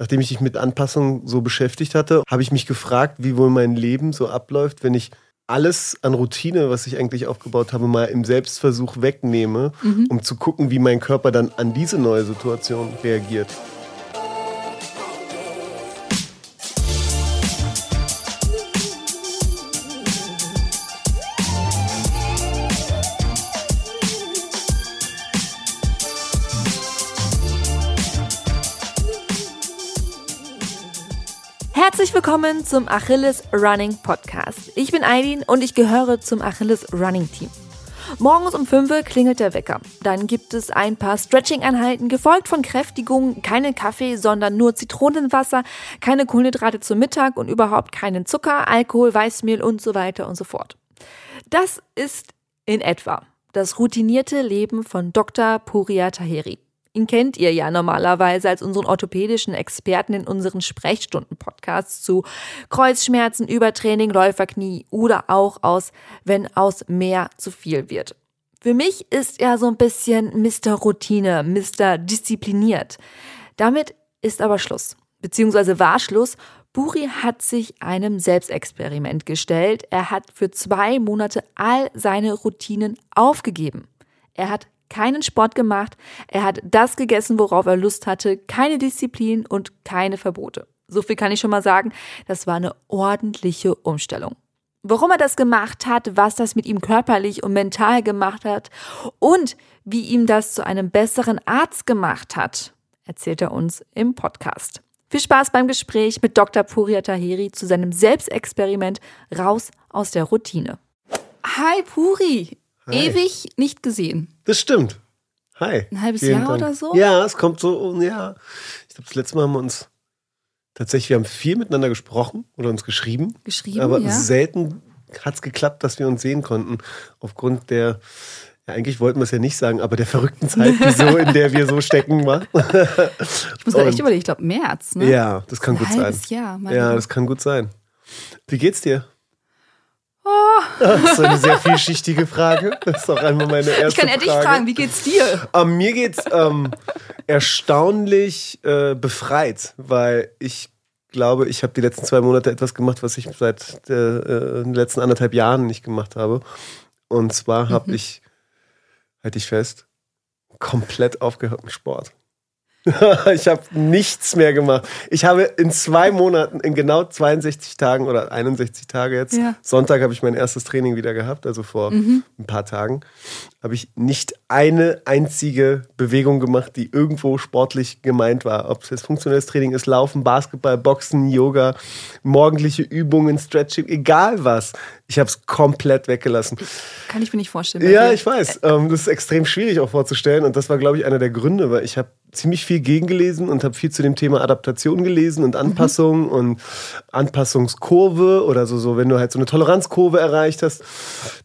nachdem ich mich mit Anpassung so beschäftigt hatte, habe ich mich gefragt, wie wohl mein Leben so abläuft, wenn ich alles an Routine, was ich eigentlich aufgebaut habe, mal im Selbstversuch wegnehme, mhm. um zu gucken, wie mein Körper dann an diese neue Situation reagiert. Herzlich willkommen zum Achilles Running Podcast. Ich bin Eileen und ich gehöre zum Achilles Running Team. Morgens um 5 Uhr klingelt der Wecker. Dann gibt es ein paar Stretching-Einheiten, gefolgt von Kräftigung, keinen Kaffee, sondern nur Zitronenwasser, keine Kohlenhydrate zum Mittag und überhaupt keinen Zucker, Alkohol, Weißmehl und so weiter und so fort. Das ist in etwa das routinierte Leben von Dr. Puria Taheri. Ihn kennt ihr ja normalerweise als unseren orthopädischen Experten in unseren Sprechstunden-Podcasts zu Kreuzschmerzen, Übertraining, Läuferknie oder auch aus, wenn aus mehr zu viel wird. Für mich ist er so ein bisschen Mr. Routine, Mr. Diszipliniert. Damit ist aber Schluss, beziehungsweise war Schluss. Buri hat sich einem Selbstexperiment gestellt. Er hat für zwei Monate all seine Routinen aufgegeben. Er hat keinen Sport gemacht, er hat das gegessen, worauf er Lust hatte, keine Disziplin und keine Verbote. So viel kann ich schon mal sagen, das war eine ordentliche Umstellung. Warum er das gemacht hat, was das mit ihm körperlich und mental gemacht hat und wie ihm das zu einem besseren Arzt gemacht hat, erzählt er uns im Podcast. Viel Spaß beim Gespräch mit Dr. Puria Taheri zu seinem Selbstexperiment raus aus der Routine. Hi Puri, Hi. ewig nicht gesehen. Das stimmt. Hi. Ein halbes Jahr Dank. oder so? Ja, es kommt so, ja. Ich glaube, das letzte Mal haben wir uns tatsächlich, wir haben viel miteinander gesprochen oder uns geschrieben. Geschrieben, aber ja. selten hat es geklappt, dass wir uns sehen konnten. Aufgrund der, ja, eigentlich wollten wir es ja nicht sagen, aber der verrückten Zeit, die so, in der wir so stecken war. ich muss echt überlegen, ich glaube März, ne? Ja, das kann Ein gut sein. Jahr, ja, das kann gut sein. Wie geht's dir? Oh. Das ist eine sehr vielschichtige Frage. Das ist auch einmal meine erste Frage. Ich kann ja dich fragen, wie geht's dir? Ähm, mir geht's ähm, erstaunlich äh, befreit, weil ich glaube, ich habe die letzten zwei Monate etwas gemacht, was ich seit äh, äh den letzten anderthalb Jahren nicht gemacht habe. Und zwar habe mhm. ich, halte ich fest, komplett aufgehört mit Sport. ich habe nichts mehr gemacht. Ich habe in zwei Monaten, in genau 62 Tagen oder 61 Tage jetzt, ja. Sonntag habe ich mein erstes Training wieder gehabt, also vor mhm. ein paar Tagen, habe ich nicht eine einzige Bewegung gemacht, die irgendwo sportlich gemeint war. Ob es jetzt funktionelles Training ist, Laufen, Basketball, Boxen, Yoga, morgendliche Übungen, Stretching, egal was. Ich habe es komplett weggelassen. Kann ich mir nicht vorstellen. Ja, ich weiß. Ähm, das ist extrem schwierig auch vorzustellen. Und das war, glaube ich, einer der Gründe, weil ich habe ziemlich viel gegengelesen und habe viel zu dem Thema Adaptation gelesen und Anpassung mhm. und Anpassungskurve oder so, so, wenn du halt so eine Toleranzkurve erreicht hast,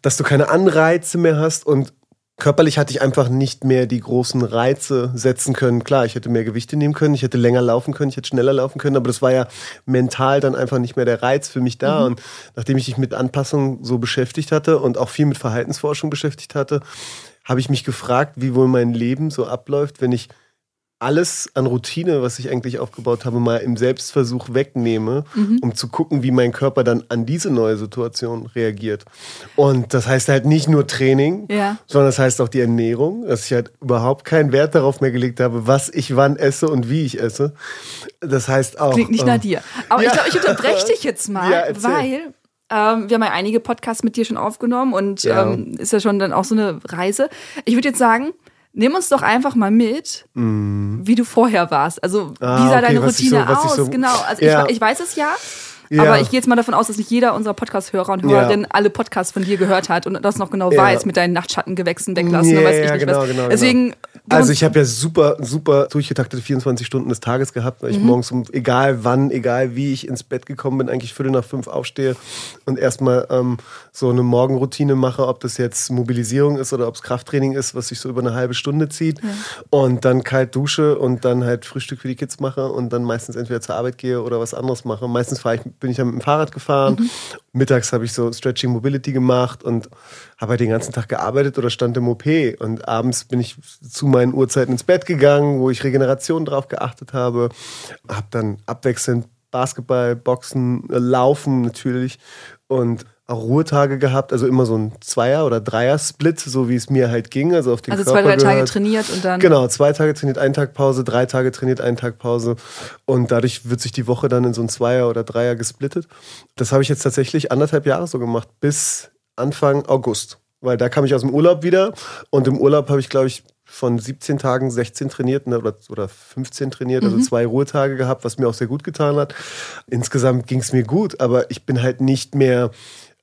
dass du keine Anreize mehr hast und Körperlich hatte ich einfach nicht mehr die großen Reize setzen können. Klar, ich hätte mehr Gewichte nehmen können, ich hätte länger laufen können, ich hätte schneller laufen können, aber das war ja mental dann einfach nicht mehr der Reiz für mich da. Mhm. Und nachdem ich mich mit Anpassung so beschäftigt hatte und auch viel mit Verhaltensforschung beschäftigt hatte, habe ich mich gefragt, wie wohl mein Leben so abläuft, wenn ich alles an Routine, was ich eigentlich aufgebaut habe, mal im Selbstversuch wegnehme, mhm. um zu gucken, wie mein Körper dann an diese neue Situation reagiert. Und das heißt halt nicht nur Training, ja. sondern das heißt auch die Ernährung, dass ich halt überhaupt keinen Wert darauf mehr gelegt habe, was ich wann esse und wie ich esse. Das heißt auch. Klingt nicht ähm, nach dir. Aber ja. ich glaube, ich unterbreche dich jetzt mal, ja, weil ähm, wir haben ja einige Podcasts mit dir schon aufgenommen und ähm, ist ja schon dann auch so eine Reise. Ich würde jetzt sagen, Nimm uns doch einfach mal mit, mm. wie du vorher warst. Also, ah, wie sah okay, deine Routine so, aus? So, genau. Also, ja. ich, ich weiß es ja. Ja. Aber ich gehe jetzt mal davon aus, dass nicht jeder unserer Podcast-Hörer und Hörerinnen ja. alle Podcasts von dir gehört hat und das noch genau weiß mit deinen Nachtschattengewächsen weglassen. Ja, weiß ich nicht genau, was. Genau, Deswegen. Genau. Also ich habe ja super, super durchgetaktete 24 Stunden des Tages gehabt, weil ich mhm. morgens um egal wann, egal wie ich ins Bett gekommen bin, eigentlich viertel nach fünf aufstehe und erstmal ähm, so eine Morgenroutine mache, ob das jetzt Mobilisierung ist oder ob es Krafttraining ist, was sich so über eine halbe Stunde zieht. Und dann kalt dusche und dann halt Frühstück für die Kids mache und dann meistens entweder zur Arbeit gehe oder was anderes mache. Meistens ich bin ich dann mit dem Fahrrad gefahren. Mhm. mittags habe ich so Stretching Mobility gemacht und habe halt den ganzen Tag gearbeitet oder stand im OP. Und abends bin ich zu meinen Uhrzeiten ins Bett gegangen, wo ich Regeneration drauf geachtet habe. Habe dann abwechselnd Basketball, Boxen, Laufen natürlich und auch Ruhetage gehabt, also immer so ein Zweier- oder Dreier-Split, so wie es mir halt ging. Also, auf den also Körper zwei, drei Tage gehört. trainiert und dann. Genau, zwei Tage trainiert, ein Tag Pause, drei Tage trainiert, ein Tag Pause. Und dadurch wird sich die Woche dann in so ein Zweier oder Dreier gesplittet. Das habe ich jetzt tatsächlich anderthalb Jahre so gemacht, bis Anfang August. Weil da kam ich aus dem Urlaub wieder und im Urlaub habe ich, glaube ich, von 17 Tagen 16 trainiert ne, oder, oder 15 trainiert, also zwei Ruhetage gehabt, was mir auch sehr gut getan hat. Insgesamt ging es mir gut, aber ich bin halt nicht mehr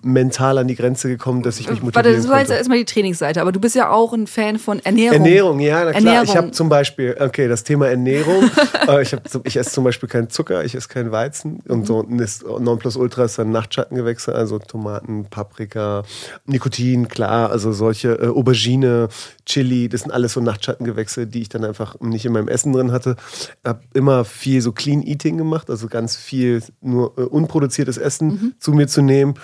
mental an die Grenze gekommen, dass ich mich motivieren Warte, das war jetzt konnte. erstmal die Trainingsseite, aber du bist ja auch ein Fan von Ernährung. Ernährung, ja, na klar. Ernährung. Ich habe zum Beispiel, okay, das Thema Ernährung. äh, ich, hab, ich esse zum Beispiel keinen Zucker, ich esse keinen Weizen. Und so ein ist Nonplusultra ist dann Nachtschattengewächse, also Tomaten, Paprika, Nikotin, klar, also solche äh, Aubergine, Chili, das sind alles so Nachtschattengewächse, die ich dann einfach nicht in meinem Essen drin hatte. Hab immer viel so Clean Eating gemacht, also ganz viel nur äh, unproduziertes Essen zu mir zu nehmen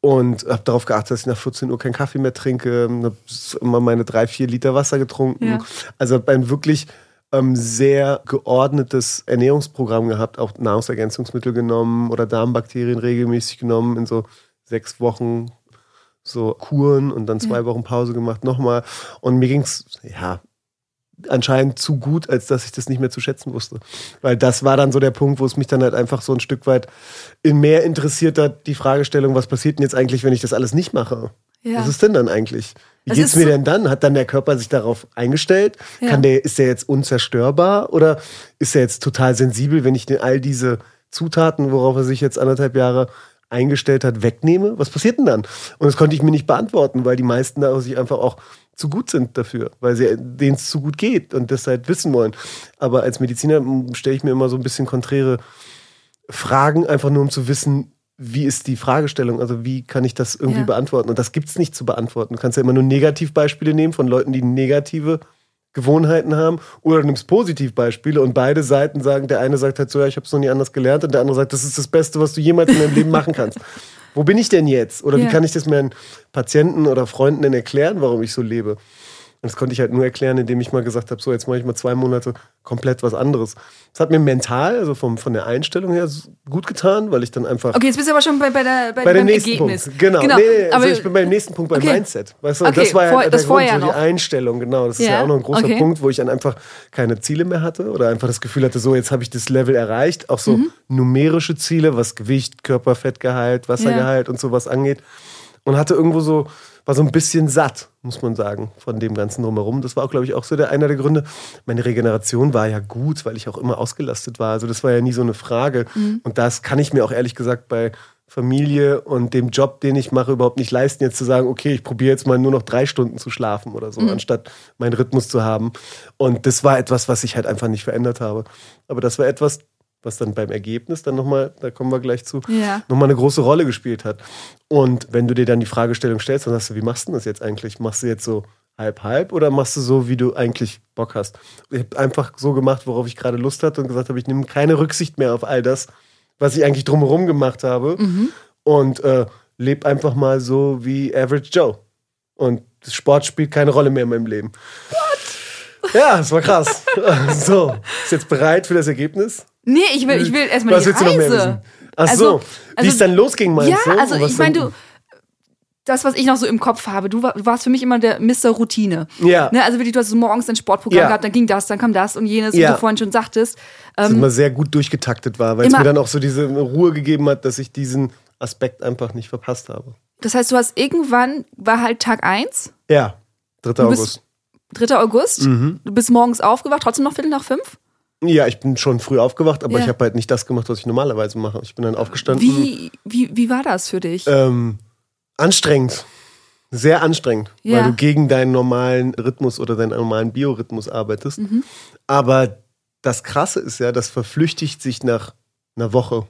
und habe darauf geachtet, dass ich nach 14 Uhr keinen Kaffee mehr trinke. Habe immer meine drei, vier Liter Wasser getrunken. Ja. Also hab ein wirklich ähm, sehr geordnetes Ernährungsprogramm gehabt, auch Nahrungsergänzungsmittel genommen oder Darmbakterien regelmäßig genommen in so sechs Wochen so Kuren und dann zwei Wochen Pause gemacht nochmal. Und mir ging's ja anscheinend zu gut, als dass ich das nicht mehr zu schätzen wusste. Weil das war dann so der Punkt, wo es mich dann halt einfach so ein Stück weit in mehr interessiert hat, die Fragestellung, was passiert denn jetzt eigentlich, wenn ich das alles nicht mache? Ja. Was ist denn dann eigentlich? Wie Es geht's ist mir so- denn dann? Hat dann der Körper sich darauf eingestellt? Ja. Kann der, ist der jetzt unzerstörbar oder ist er jetzt total sensibel, wenn ich den all diese Zutaten, worauf er sich jetzt anderthalb Jahre eingestellt hat, wegnehme? Was passiert denn dann? Und das konnte ich mir nicht beantworten, weil die meisten da sich einfach auch zu gut sind dafür, weil sie denen es zu gut geht und das halt wissen wollen. Aber als Mediziner stelle ich mir immer so ein bisschen konträre Fragen, einfach nur um zu wissen, wie ist die Fragestellung? Also wie kann ich das irgendwie Ja. beantworten? Und das gibt es nicht zu beantworten. Du kannst ja immer nur Negativbeispiele nehmen von Leuten, die negative Gewohnheiten haben oder du nimmst Positivbeispiele und beide Seiten sagen, der eine sagt halt so, ja, ich habe es noch nie anders gelernt und der andere sagt, das ist das Beste, was du jemals in deinem Leben machen kannst. Wo bin ich denn jetzt? Oder Ja. wie kann ich das meinen Patienten oder Freunden denn erklären, warum ich so lebe? Und das konnte ich halt nur erklären, indem ich mal gesagt habe, so jetzt mache ich mal zwei Monate komplett was anderes. Das hat mir mental, also vom, von der Einstellung her, gut getan, weil ich dann einfach Okay, jetzt bist du aber schon bei, bei, der, bei, bei dem nächsten Ergebnis. Punkt. Genau. Nee, nee, also ich bin beim nächsten Punkt beim Okay. Mindset. Weißt du, Okay, das war ja vor- der das Grund, vorher so die. Einstellung, genau. Das ist ja, Ja, auch noch ein großer okay. Punkt, wo ich dann einfach keine Ziele mehr hatte oder einfach das Gefühl hatte, so jetzt habe ich das Level erreicht. Auch so Mhm. numerische Ziele, was Gewicht, Körperfettgehalt, Wassergehalt und sowas angeht. Und hatte irgendwo so, war so ein bisschen satt, muss man sagen, von dem Ganzen drumherum. Das war auch, glaube ich, auch so der, einer der Gründe. Meine Regeneration war ja gut, weil ich auch immer ausgelastet war. Also das war ja nie so eine Frage. Mhm. Und das kann ich mir auch ehrlich gesagt bei Familie und dem Job, den ich mache, überhaupt nicht leisten, jetzt zu sagen, okay, ich probiere jetzt mal nur noch drei Stunden zu schlafen oder so, anstatt meinen Rhythmus zu haben. Und das war etwas, was ich halt einfach nicht verändert habe. Aber das war etwas, was dann beim Ergebnis dann nochmal, da kommen wir gleich zu, Ja. nochmal eine große Rolle gespielt hat. Und wenn du dir dann die Fragestellung stellst, dann sagst du, wie machst du das jetzt eigentlich? Machst du jetzt so halb halb oder machst du so, wie du eigentlich Bock hast? Ich habe einfach so gemacht, worauf ich gerade Lust hatte und gesagt habe, ich nehme keine Rücksicht mehr auf all das, was ich eigentlich drumherum gemacht habe und äh, lebe einfach mal so wie Average Joe. Und Sport spielt keine Rolle mehr in meinem Leben. Ja, das war krass. so, ist jetzt bereit für das Ergebnis? Nee, ich will, ich will erstmal Was die willst du noch mehr wissen? Reise. Ach Also- so, wie also- es dann losging, meinst Ja, du? also Und was ich meine, du, das, was ich noch so im Kopf habe, du, war, du warst für mich immer der Mr. Routine. Ja. Ne, also wirklich, du hast so morgens dein Sportprogramm Ja. gehabt, dann ging das, dann kam das und jenes, Ja. wie du vorhin schon sagtest. das Ähm, immer sehr gut durchgetaktet war, weil es mir dann auch so diese Ruhe gegeben hat, dass ich diesen Aspekt einfach nicht verpasst habe. das heißt, du hast irgendwann, war halt Tag 1, Ja, 3. Du bist- August. 3. August, Mhm. du bist morgens aufgewacht, trotzdem noch Viertel nach fünf. Ja, ich bin schon früh aufgewacht, aber Ja. ich habe halt nicht das gemacht, was ich normalerweise mache. Ich bin dann aufgestanden. Wie, wie, wie war das für dich? Ähm, anstrengend. Sehr anstrengend, Ja. weil du gegen deinen normalen Rhythmus oder deinen normalen Biorhythmus arbeitest. Mhm. Aber das Krasse ist ja, das verflüchtigt sich nach einer Woche.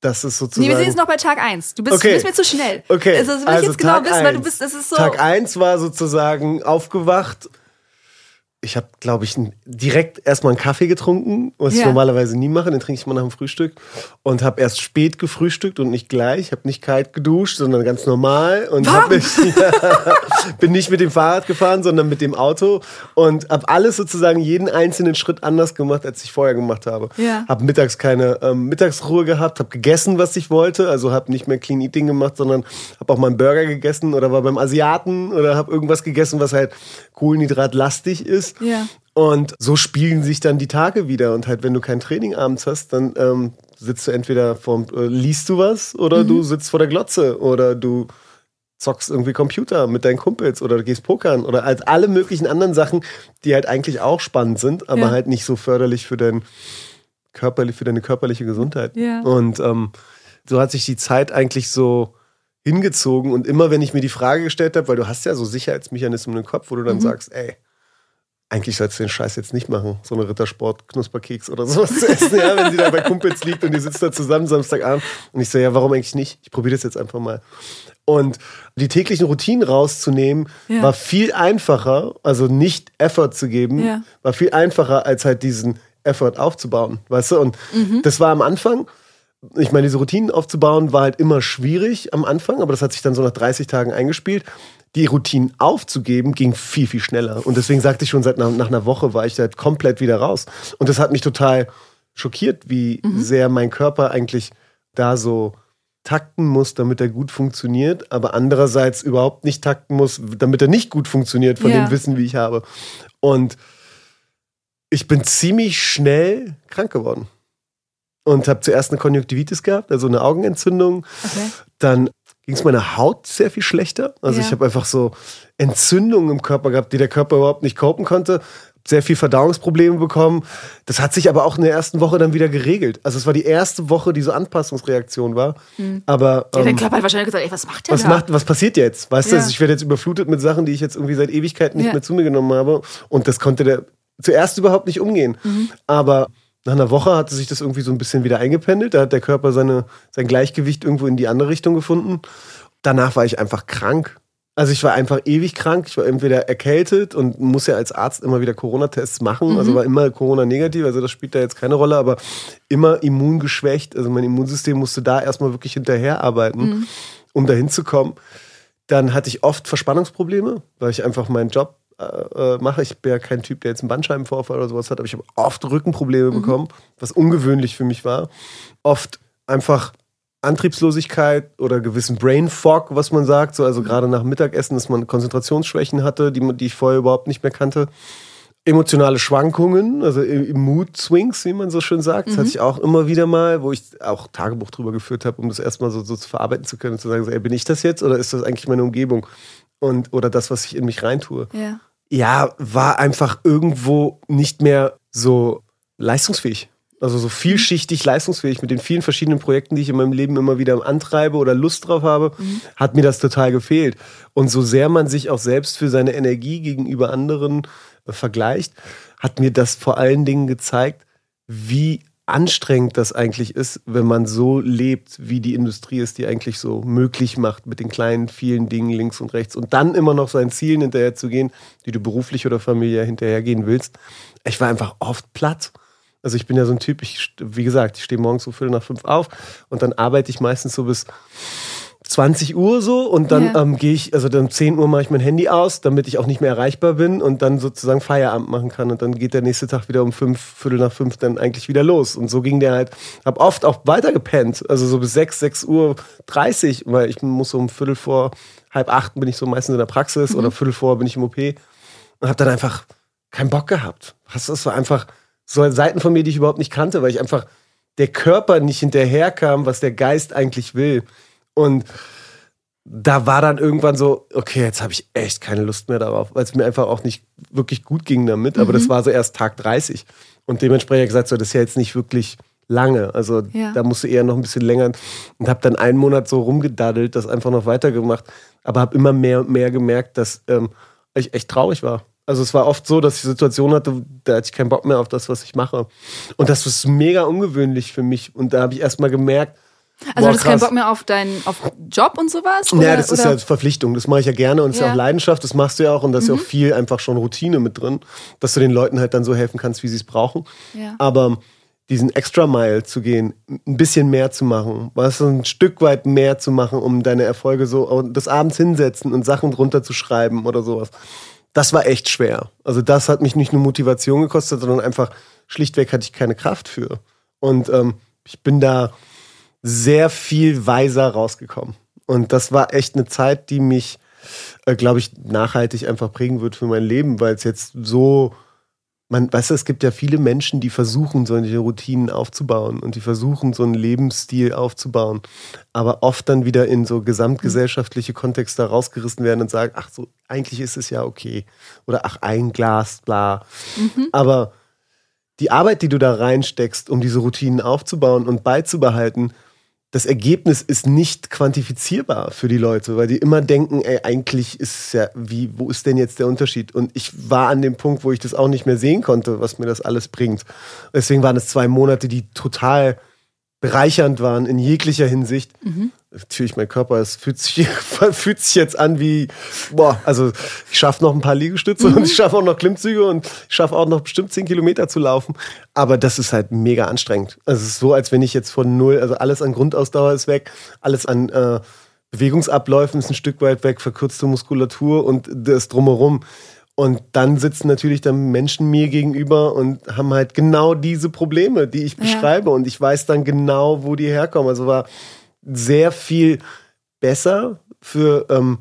Das ist Nee, sozusagen. wir sind jetzt noch bei Tag 1. Du bist, Okay. du bist mir zu schnell. Okay, Also, das will also ich jetzt genau Tag wissen, weil du bist, das ist so. Tag 1 war sozusagen aufgewacht. Ich habe, glaube ich, direkt erstmal einen Kaffee getrunken, was Ja. ich normalerweise nie mache. Den trinke ich mal nach dem Frühstück. Und habe erst spät gefrühstückt und nicht gleich. Habe nicht kalt geduscht, sondern ganz normal. Und mich, ja, bin nicht mit dem Fahrrad gefahren, sondern mit dem Auto. Und habe alles sozusagen jeden einzelnen Schritt anders gemacht, als ich vorher gemacht habe. Ja. Habe mittags keine ähm, Mittagsruhe gehabt, habe gegessen, was ich wollte. Also habe nicht mehr Clean Eating gemacht, sondern habe auch mal einen Burger gegessen oder war beim Asiaten oder habe irgendwas gegessen, was halt kohlenhydratlastig ist. Ja. Und so spielen sich dann die Tage wieder. Und halt, wenn du kein Training abends hast, dann ähm, sitzt du entweder vorm, äh, liest du was oder du sitzt vor der Glotze oder du zockst irgendwie Computer mit deinen Kumpels oder gehst pokern oder als alle möglichen anderen Sachen, die halt eigentlich auch spannend sind, aber Ja. halt nicht so förderlich für dein körperlich, für deine körperliche Gesundheit. Ja. Und ähm, so hat sich die Zeit eigentlich so hingezogen und immer wenn ich mir die Frage gestellt habe, weil du hast ja so Sicherheitsmechanismen im Kopf, wo du dann sagst, ey, eigentlich sollst du den Scheiß jetzt nicht machen, so eine Rittersport-Knusperkeks oder sowas zu essen, ja, wenn sie da bei Kumpels liegt und die sitzt da zusammen Samstagabend und ich so, ja, warum eigentlich nicht? Ich probiere das jetzt einfach mal. Und die täglichen Routinen rauszunehmen, Ja. war viel einfacher, also nicht Effort zu geben, Ja. war viel einfacher, als halt diesen Effort aufzubauen, weißt du? Und das war am Anfang, ich meine, diese Routinen aufzubauen, war halt immer schwierig am Anfang, aber das hat sich dann so nach 30 Tagen eingespielt. Die Routinen aufzugeben, ging viel, viel schneller. Und deswegen sagte ich schon, seit nach, nach einer Woche war ich halt komplett wieder raus. Und das hat mich total schockiert, wie sehr mein Körper eigentlich da so takten muss, damit er gut funktioniert, aber andererseits überhaupt nicht takten muss, damit er nicht gut funktioniert, von Ja. dem Wissen, wie ich habe. Und ich bin ziemlich schnell krank geworden. Und habe zuerst eine Konjunktivitis gehabt, also eine Augenentzündung. Okay. Dann ging es meiner Haut sehr viel schlechter. Also Ja. ich habe einfach so Entzündungen im Körper gehabt, die der Körper überhaupt nicht copen konnte. Sehr viel Verdauungsprobleme bekommen. Das hat sich aber auch in der ersten Woche dann wieder geregelt. Also es war die erste Woche, die so Anpassungsreaktion war. Aber Ja, dein ähm, Körper hat wahrscheinlich gesagt, ey, was macht der was da? macht, was passiert jetzt? Weißt du, Ja. also ich werde jetzt überflutet mit Sachen, die ich jetzt irgendwie seit Ewigkeiten nicht mehr zu mir genommen habe. Und das konnte der zuerst überhaupt nicht umgehen. Mhm. Aber nach einer Woche hatte sich das irgendwie so ein bisschen wieder eingependelt. Da hat der Körper seine, sein Gleichgewicht irgendwo in die andere Richtung gefunden. Danach war ich einfach krank. Also ich war einfach ewig krank. Ich war entweder erkältet und muss ja als Arzt immer wieder Corona-Tests machen. Also war immer Corona-negativ. Also das spielt da jetzt keine Rolle, aber immer immungeschwächt. Also mein Immunsystem musste da erstmal wirklich hinterherarbeiten, um dahin zu kommen. Dann hatte ich oft Verspannungsprobleme, weil ich einfach meinen Job äh, äh, mache. Ich bin ja kein Typ, der jetzt einen Bandscheibenvorfall oder sowas hat, aber ich habe oft Rückenprobleme bekommen, was ungewöhnlich für mich war. Oft einfach Antriebslosigkeit oder gewissen Brain Fog, was man sagt. So, also gerade nach Mittagessen, dass man Konzentrationsschwächen hatte, die, die ich vorher überhaupt nicht mehr kannte. Emotionale Schwankungen, also Mood Swings, wie man so schön sagt. Das hatte ich auch immer wieder mal, wo ich auch Tagebuch drüber geführt habe, um das erstmal so, so zu verarbeiten zu können zu sagen, so, ey, bin ich das jetzt oder ist das eigentlich meine Umgebung? Und, oder das, was ich in mich reintue Ja. ja, war einfach irgendwo nicht mehr so leistungsfähig. Also so vielschichtig leistungsfähig mit den vielen verschiedenen Projekten, die ich in meinem Leben immer wieder antreibe oder Lust drauf habe, hat mir das total gefehlt. Und so sehr man sich auch selbst für seine Energie gegenüber anderen äh, vergleicht, hat mir das vor allen Dingen gezeigt, wie anstrengend das eigentlich ist, wenn man so lebt, wie die Industrie es die eigentlich so möglich macht, mit den kleinen, vielen Dingen links und rechts und dann immer noch seinen Zielen hinterher zu gehen, die du beruflich oder familiär hinterhergehen willst. Ich war einfach oft platt. Also ich bin ja so ein Typ, ich, wie gesagt, ich stehe morgens so viertel nach fünf auf und dann arbeite ich meistens so bis 20 Uhr so und dann Ja. ähm, gehe ich, also dann 10 Uhr mache ich mein Handy aus, damit ich auch nicht mehr erreichbar bin und dann sozusagen Feierabend machen kann und dann geht der nächste Tag wieder um fünf, Viertel nach fünf dann eigentlich wieder los und so ging der halt, hab oft auch weiter gepennt, also so bis 6, 6 Uhr 30, weil ich muss so um Viertel vor halb acht bin ich so meistens in der Praxis oder Viertel vor bin ich im OP und habe dann einfach keinen Bock gehabt. Das war einfach so Seiten von mir, die ich überhaupt nicht kannte, weil ich einfach der Körper nicht hinterherkam, was der Geist eigentlich will. Und da war dann irgendwann so, okay, jetzt habe ich echt keine Lust mehr darauf, weil es mir einfach auch nicht wirklich gut ging damit. Aber das war so erst Tag 30. Und dementsprechend gesagt, so, das ist ja jetzt nicht wirklich lange. Also Ja. da musst du eher noch ein bisschen länger. Und habe dann einen Monat so rumgedaddelt, das einfach noch weitergemacht. Aber habe immer mehr und mehr gemerkt, dass ähm, ich echt traurig war. Also es war oft so, dass ich Situationen hatte, da hatte ich keinen Bock mehr auf das, was ich mache. Und das ist mega ungewöhnlich für mich. Und da habe ich erst mal gemerkt, Also Boah, du hast keinen Bock mehr auf deinen auf Job und sowas? Oder, ja, das oder? ist ja Verpflichtung. Das mache ich ja gerne und das ja. ist ja auch Leidenschaft. Das machst du ja auch und da ist mhm. ja auch mhm. viel einfach schon Routine mit drin, dass du den Leuten halt dann so helfen kannst, wie sie es brauchen. Ja. Aber diesen Extra Mile zu gehen, ein bisschen mehr zu machen, was ein Stück weit mehr zu machen, um deine Erfolge so des Abends hinsetzen und Sachen drunter zu schreiben oder sowas. Das war echt schwer. Also das hat mich nicht nur Motivation gekostet, sondern einfach schlichtweg hatte ich keine Kraft für. Und ähm, ich bin da sehr viel weiser rausgekommen. Und das war echt eine Zeit, die mich, äh, glaube ich, nachhaltig einfach prägen wird für mein Leben, weil es jetzt so, man, weißt du, es gibt ja viele Menschen, die versuchen, solche Routinen aufzubauen und die versuchen, so einen Lebensstil aufzubauen, aber oft dann wieder in so gesamtgesellschaftliche Kontexte rausgerissen werden und sagen, ach so, eigentlich ist es ja okay. Oder ach, ein Glas, bla. Mhm. Aber die Arbeit, die du da reinsteckst, um diese Routinen aufzubauen und beizubehalten, das Ergebnis ist nicht quantifizierbar für die Leute, weil die immer denken, ey, eigentlich ist es ja, wie, wo ist denn jetzt der Unterschied? Und ich war an dem Punkt, wo ich das auch nicht mehr sehen konnte, was mir das alles bringt. Deswegen waren es zwei Monate, die total bereichernd waren in jeglicher Hinsicht. Mhm. Natürlich, mein Körper, es fühlt sich, fühlt sich jetzt an wie, boah, also ich schaffe noch ein paar Liegestütze mhm. und ich schaffe auch noch Klimmzüge und ich schaffe auch noch bestimmt zehn Kilometer zu laufen. Aber das ist halt mega anstrengend. Also es ist so, als wenn ich jetzt von null, also alles an Grundausdauer ist weg, alles an äh, Bewegungsabläufen ist ein Stück weit weg, verkürzte Muskulatur und das drumherum. Und dann sitzen natürlich dann Menschen mir gegenüber und haben halt genau diese Probleme, die ich beschreibe. Ja. Und ich weiß dann genau, wo die herkommen. Also war sehr viel besser für ähm,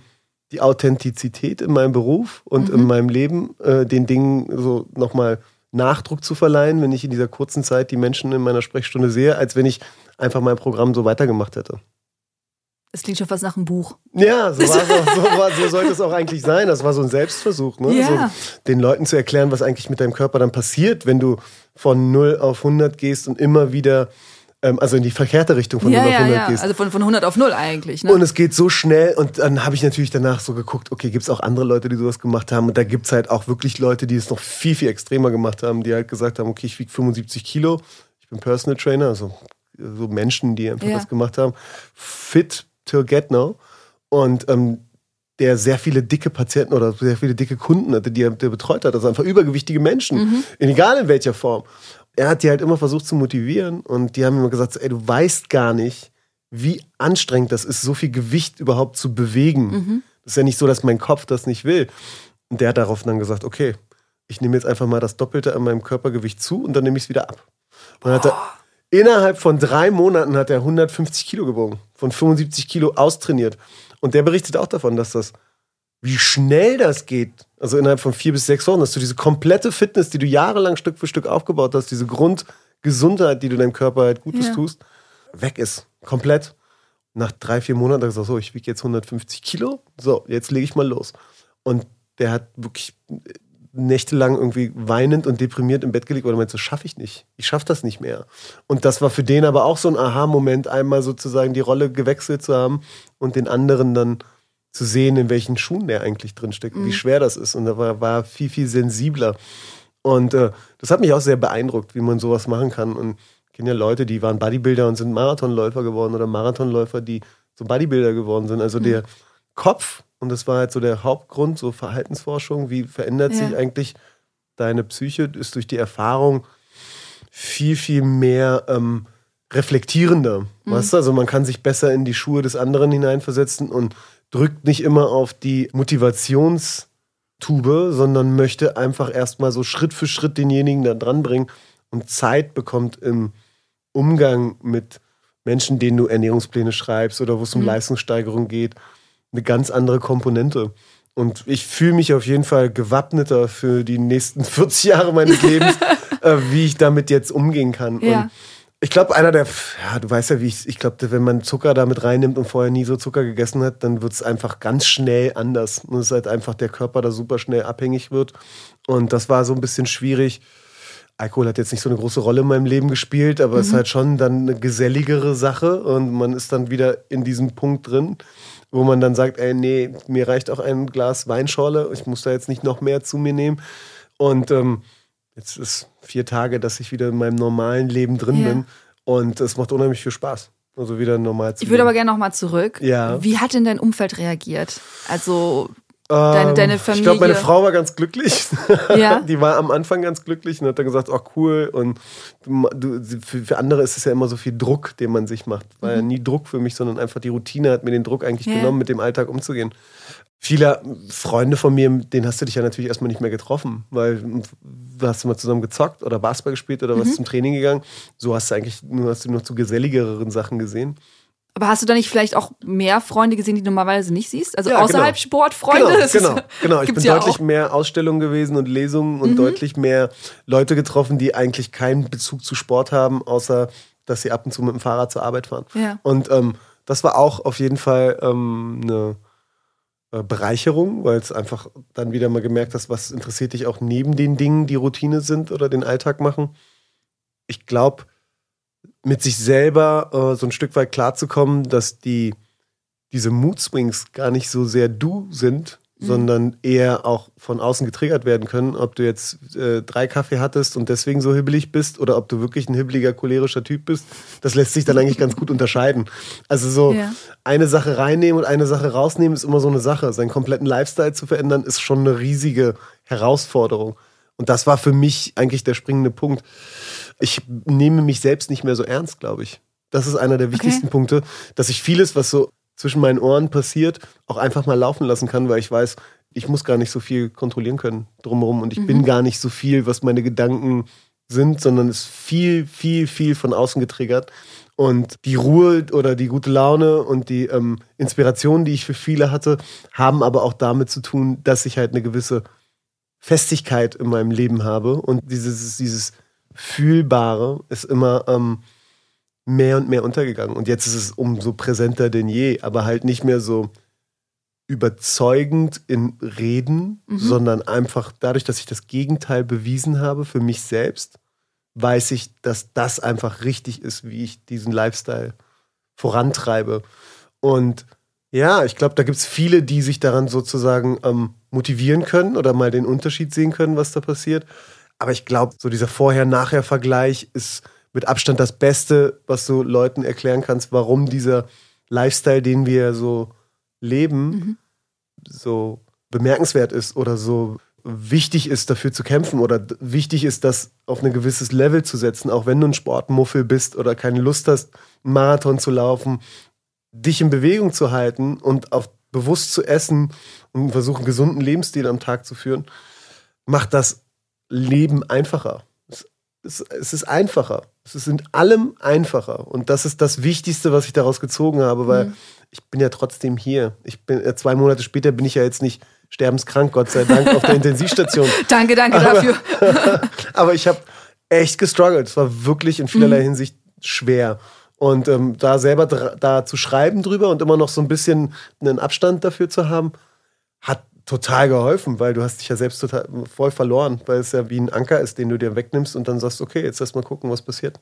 die Authentizität in meinem Beruf und mhm. in meinem Leben, äh, den Dingen so nochmal Nachdruck zu verleihen, wenn ich in dieser kurzen Zeit die Menschen in meiner Sprechstunde sehe, als wenn ich einfach mein Programm so weitergemacht hätte. Es klingt schon fast nach einem Buch. Ja, so, war so, war, so sollte es auch eigentlich sein. Das war so ein Selbstversuch, ne? Ja. Also, den Leuten zu erklären, was eigentlich mit deinem Körper dann passiert, wenn du von 0 auf 100 gehst und immer wieder ähm, also in die verkehrte Richtung von ja, 0 auf 100 ja, ja. gehst. Also von, von 100 auf 0 eigentlich. Ne? Und es geht so schnell und dann habe ich natürlich danach so geguckt, okay, gibt es auch andere Leute, die sowas gemacht haben und da gibt es halt auch wirklich Leute, die es noch viel, viel extremer gemacht haben, die halt gesagt haben, okay, ich wiege 75 Kilo, ich bin Personal Trainer, also so Menschen, die einfach das gemacht haben, fit till und ähm, der sehr viele dicke Patienten oder sehr viele dicke Kunden hatte, die er, der betreut hat. Also einfach übergewichtige Menschen, mhm. egal in welcher Form. Er hat die halt immer versucht zu motivieren und die haben immer gesagt, ey, du weißt gar nicht, wie anstrengend das ist, so viel Gewicht überhaupt zu bewegen. Mhm. Das ist ja nicht so, dass mein Kopf das nicht will. Und der hat darauf dann gesagt, okay, ich nehme jetzt einfach mal das Doppelte an meinem Körpergewicht zu und dann nehme ich es wieder ab. Und hat er Innerhalb von drei Monaten hat er 150 Kilo gewogen, von 75 Kilo austrainiert. Und der berichtet auch davon, dass das, wie schnell das geht, also innerhalb von vier bis sechs Wochen, dass du diese komplette Fitness, die du jahrelang Stück für Stück aufgebaut hast, diese Grundgesundheit, die du deinem Körper halt Gutes ja. tust, weg ist. Komplett. Nach drei, vier Monaten hat er gesagt, so, ich wiege jetzt 150 Kilo, so, jetzt lege ich mal los. Und der hat wirklich nächtelang irgendwie weinend und deprimiert im Bett gelegt oder meinte, so schaffe ich nicht. Ich schaffe das nicht mehr. Und das war für den aber auch so ein Aha-Moment, einmal sozusagen die Rolle gewechselt zu haben und den anderen dann zu sehen, in welchen Schuhen der eigentlich drinsteckt, mhm. wie schwer das ist. Und da war, war viel, viel sensibler. Und äh, das hat mich auch sehr beeindruckt, wie man sowas machen kann. Und ich kenne ja Leute, die waren Bodybuilder und sind Marathonläufer geworden oder Marathonläufer, die so Bodybuilder geworden sind. Also mhm. der Kopf und das war halt so der Hauptgrund, so Verhaltensforschung. Wie verändert ja. sich eigentlich deine Psyche? Ist durch die Erfahrung viel, viel mehr ähm, reflektierender. Mhm. Weißt du? Also man kann sich besser in die Schuhe des anderen hineinversetzen und drückt nicht immer auf die Motivationstube, sondern möchte einfach erstmal so Schritt für Schritt denjenigen da dranbringen und Zeit bekommt im Umgang mit Menschen, denen du Ernährungspläne schreibst oder wo es um mhm. Leistungssteigerung geht eine ganz andere Komponente. Und ich fühle mich auf jeden Fall gewappneter für die nächsten 40 Jahre meines Lebens, äh, wie ich damit jetzt umgehen kann. Ja. Und ich glaube, einer der, ja, du weißt ja, wie ich, ich glaube, wenn man Zucker damit reinnimmt und vorher nie so Zucker gegessen hat, dann wird es einfach ganz schnell anders. Und es ist halt einfach der Körper da super schnell abhängig wird. Und das war so ein bisschen schwierig. Alkohol hat jetzt nicht so eine große Rolle in meinem Leben gespielt, aber es mhm. ist halt schon dann eine geselligere Sache und man ist dann wieder in diesem Punkt drin wo man dann sagt, ey, nee, mir reicht auch ein Glas Weinschorle, ich muss da jetzt nicht noch mehr zu mir nehmen. Und ähm, jetzt ist vier Tage, dass ich wieder in meinem normalen Leben drin ja. bin und es macht unheimlich viel Spaß. Also wieder normal zu Ich würde aber gerne nochmal zurück. Ja. Wie hat denn dein Umfeld reagiert? Also Deine, ähm, deine Familie. Ich glaube, meine Frau war ganz glücklich. Ja. Die war am Anfang ganz glücklich und hat dann gesagt, ach cool. Und du, für, für, andere ist es ja immer so viel Druck, den man sich macht. War mhm. ja nie Druck für mich, sondern einfach die Routine hat mir den Druck eigentlich ja. genommen, mit dem Alltag umzugehen. Viele Freunde von mir, denen hast du dich ja natürlich erstmal nicht mehr getroffen, weil du hast mal zusammen gezockt oder Basketball gespielt oder was mhm. zum Training gegangen. So hast du eigentlich nur, hast du nur zu geselligeren Sachen gesehen. Aber hast du da nicht vielleicht auch mehr Freunde gesehen, die du normalerweise nicht siehst? Also ja, außerhalb genau. Sportfreunde? Genau, genau, genau. Ich bin ja deutlich auch. mehr Ausstellungen gewesen und Lesungen und mhm. deutlich mehr Leute getroffen, die eigentlich keinen Bezug zu Sport haben, außer dass sie ab und zu mit dem Fahrrad zur Arbeit fahren. Ja. Und ähm, das war auch auf jeden Fall ähm, eine äh, Bereicherung, weil es einfach dann wieder mal gemerkt hast, was interessiert dich auch neben den Dingen, die Routine sind oder den Alltag machen. Ich glaube, mit sich selber äh, so ein Stück weit klarzukommen, dass die, diese Mood Swings gar nicht so sehr du sind, mhm. sondern eher auch von außen getriggert werden können. Ob du jetzt äh, drei Kaffee hattest und deswegen so hibbelig bist oder ob du wirklich ein hibbeliger, cholerischer Typ bist, das lässt sich dann eigentlich ganz gut unterscheiden. Also so ja. eine Sache reinnehmen und eine Sache rausnehmen ist immer so eine Sache. Seinen kompletten Lifestyle zu verändern ist schon eine riesige Herausforderung. Und das war für mich eigentlich der springende Punkt ich nehme mich selbst nicht mehr so ernst, glaube ich. Das ist einer der wichtigsten okay. Punkte, dass ich vieles, was so zwischen meinen Ohren passiert, auch einfach mal laufen lassen kann, weil ich weiß, ich muss gar nicht so viel kontrollieren können drumherum und ich mhm. bin gar nicht so viel, was meine Gedanken sind, sondern es ist viel, viel, viel von außen getriggert. Und die Ruhe oder die gute Laune und die ähm, Inspiration, die ich für viele hatte, haben aber auch damit zu tun, dass ich halt eine gewisse Festigkeit in meinem Leben habe und dieses, dieses Fühlbare ist immer ähm, mehr und mehr untergegangen. Und jetzt ist es umso präsenter denn je, aber halt nicht mehr so überzeugend in Reden, mhm. sondern einfach dadurch, dass ich das Gegenteil bewiesen habe für mich selbst, weiß ich, dass das einfach richtig ist, wie ich diesen Lifestyle vorantreibe. Und ja, ich glaube, da gibt es viele, die sich daran sozusagen ähm, motivieren können oder mal den Unterschied sehen können, was da passiert. Aber ich glaube, so dieser Vorher-Nachher-Vergleich ist mit Abstand das Beste, was du Leuten erklären kannst, warum dieser Lifestyle, den wir so leben, mhm. so bemerkenswert ist oder so wichtig ist, dafür zu kämpfen oder wichtig ist, das auf ein gewisses Level zu setzen, auch wenn du ein Sportmuffel bist oder keine Lust hast, einen Marathon zu laufen, dich in Bewegung zu halten und auf bewusst zu essen und versuchen, einen gesunden Lebensstil am Tag zu führen, macht das Leben einfacher. Es, es, es, ist einfacher. Es ist in allem einfacher. Und das ist das Wichtigste, was ich daraus gezogen habe, weil mhm. ich bin ja trotzdem hier. Ich bin äh, zwei Monate später bin ich ja jetzt nicht sterbenskrank, Gott sei Dank, auf der Intensivstation. danke, danke aber, dafür. aber ich habe echt gestruggelt. Es war wirklich in vielerlei mhm. Hinsicht schwer. Und ähm, da selber da zu schreiben drüber und immer noch so ein bisschen einen Abstand dafür zu haben, hat total geholfen, weil du hast dich ja selbst total voll verloren, weil es ja wie ein Anker ist, den du dir wegnimmst und dann sagst, okay, jetzt lass mal gucken, was passiert.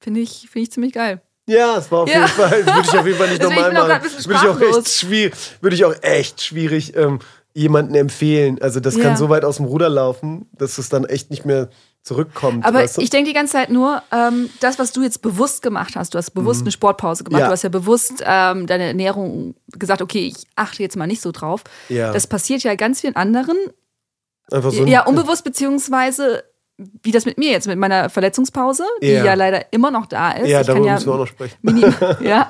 Finde ich, find ich ziemlich geil. Ja, es war auf ja. jeden Fall, würde ich auf jeden Fall nicht nochmal machen. Würde ich auch echt schwierig, würde ich auch echt schwierig ähm, jemanden empfehlen. Also das ja. kann so weit aus dem Ruder laufen, dass es dann echt nicht mehr zurückkommt. Aber weißt du? ich denke die ganze Zeit nur, ähm, das, was du jetzt bewusst gemacht hast, du hast bewusst mhm. eine Sportpause gemacht, ja. du hast ja bewusst ähm, deine Ernährung gesagt, okay, ich achte jetzt mal nicht so drauf. Ja. Das passiert ja ganz vielen anderen. Einfach so ja, unbewusst, beziehungsweise wie das mit mir jetzt, mit meiner Verletzungspause, die ja, ja leider immer noch da ist. Ja, darüber ja müssen wir auch noch sprechen. ja.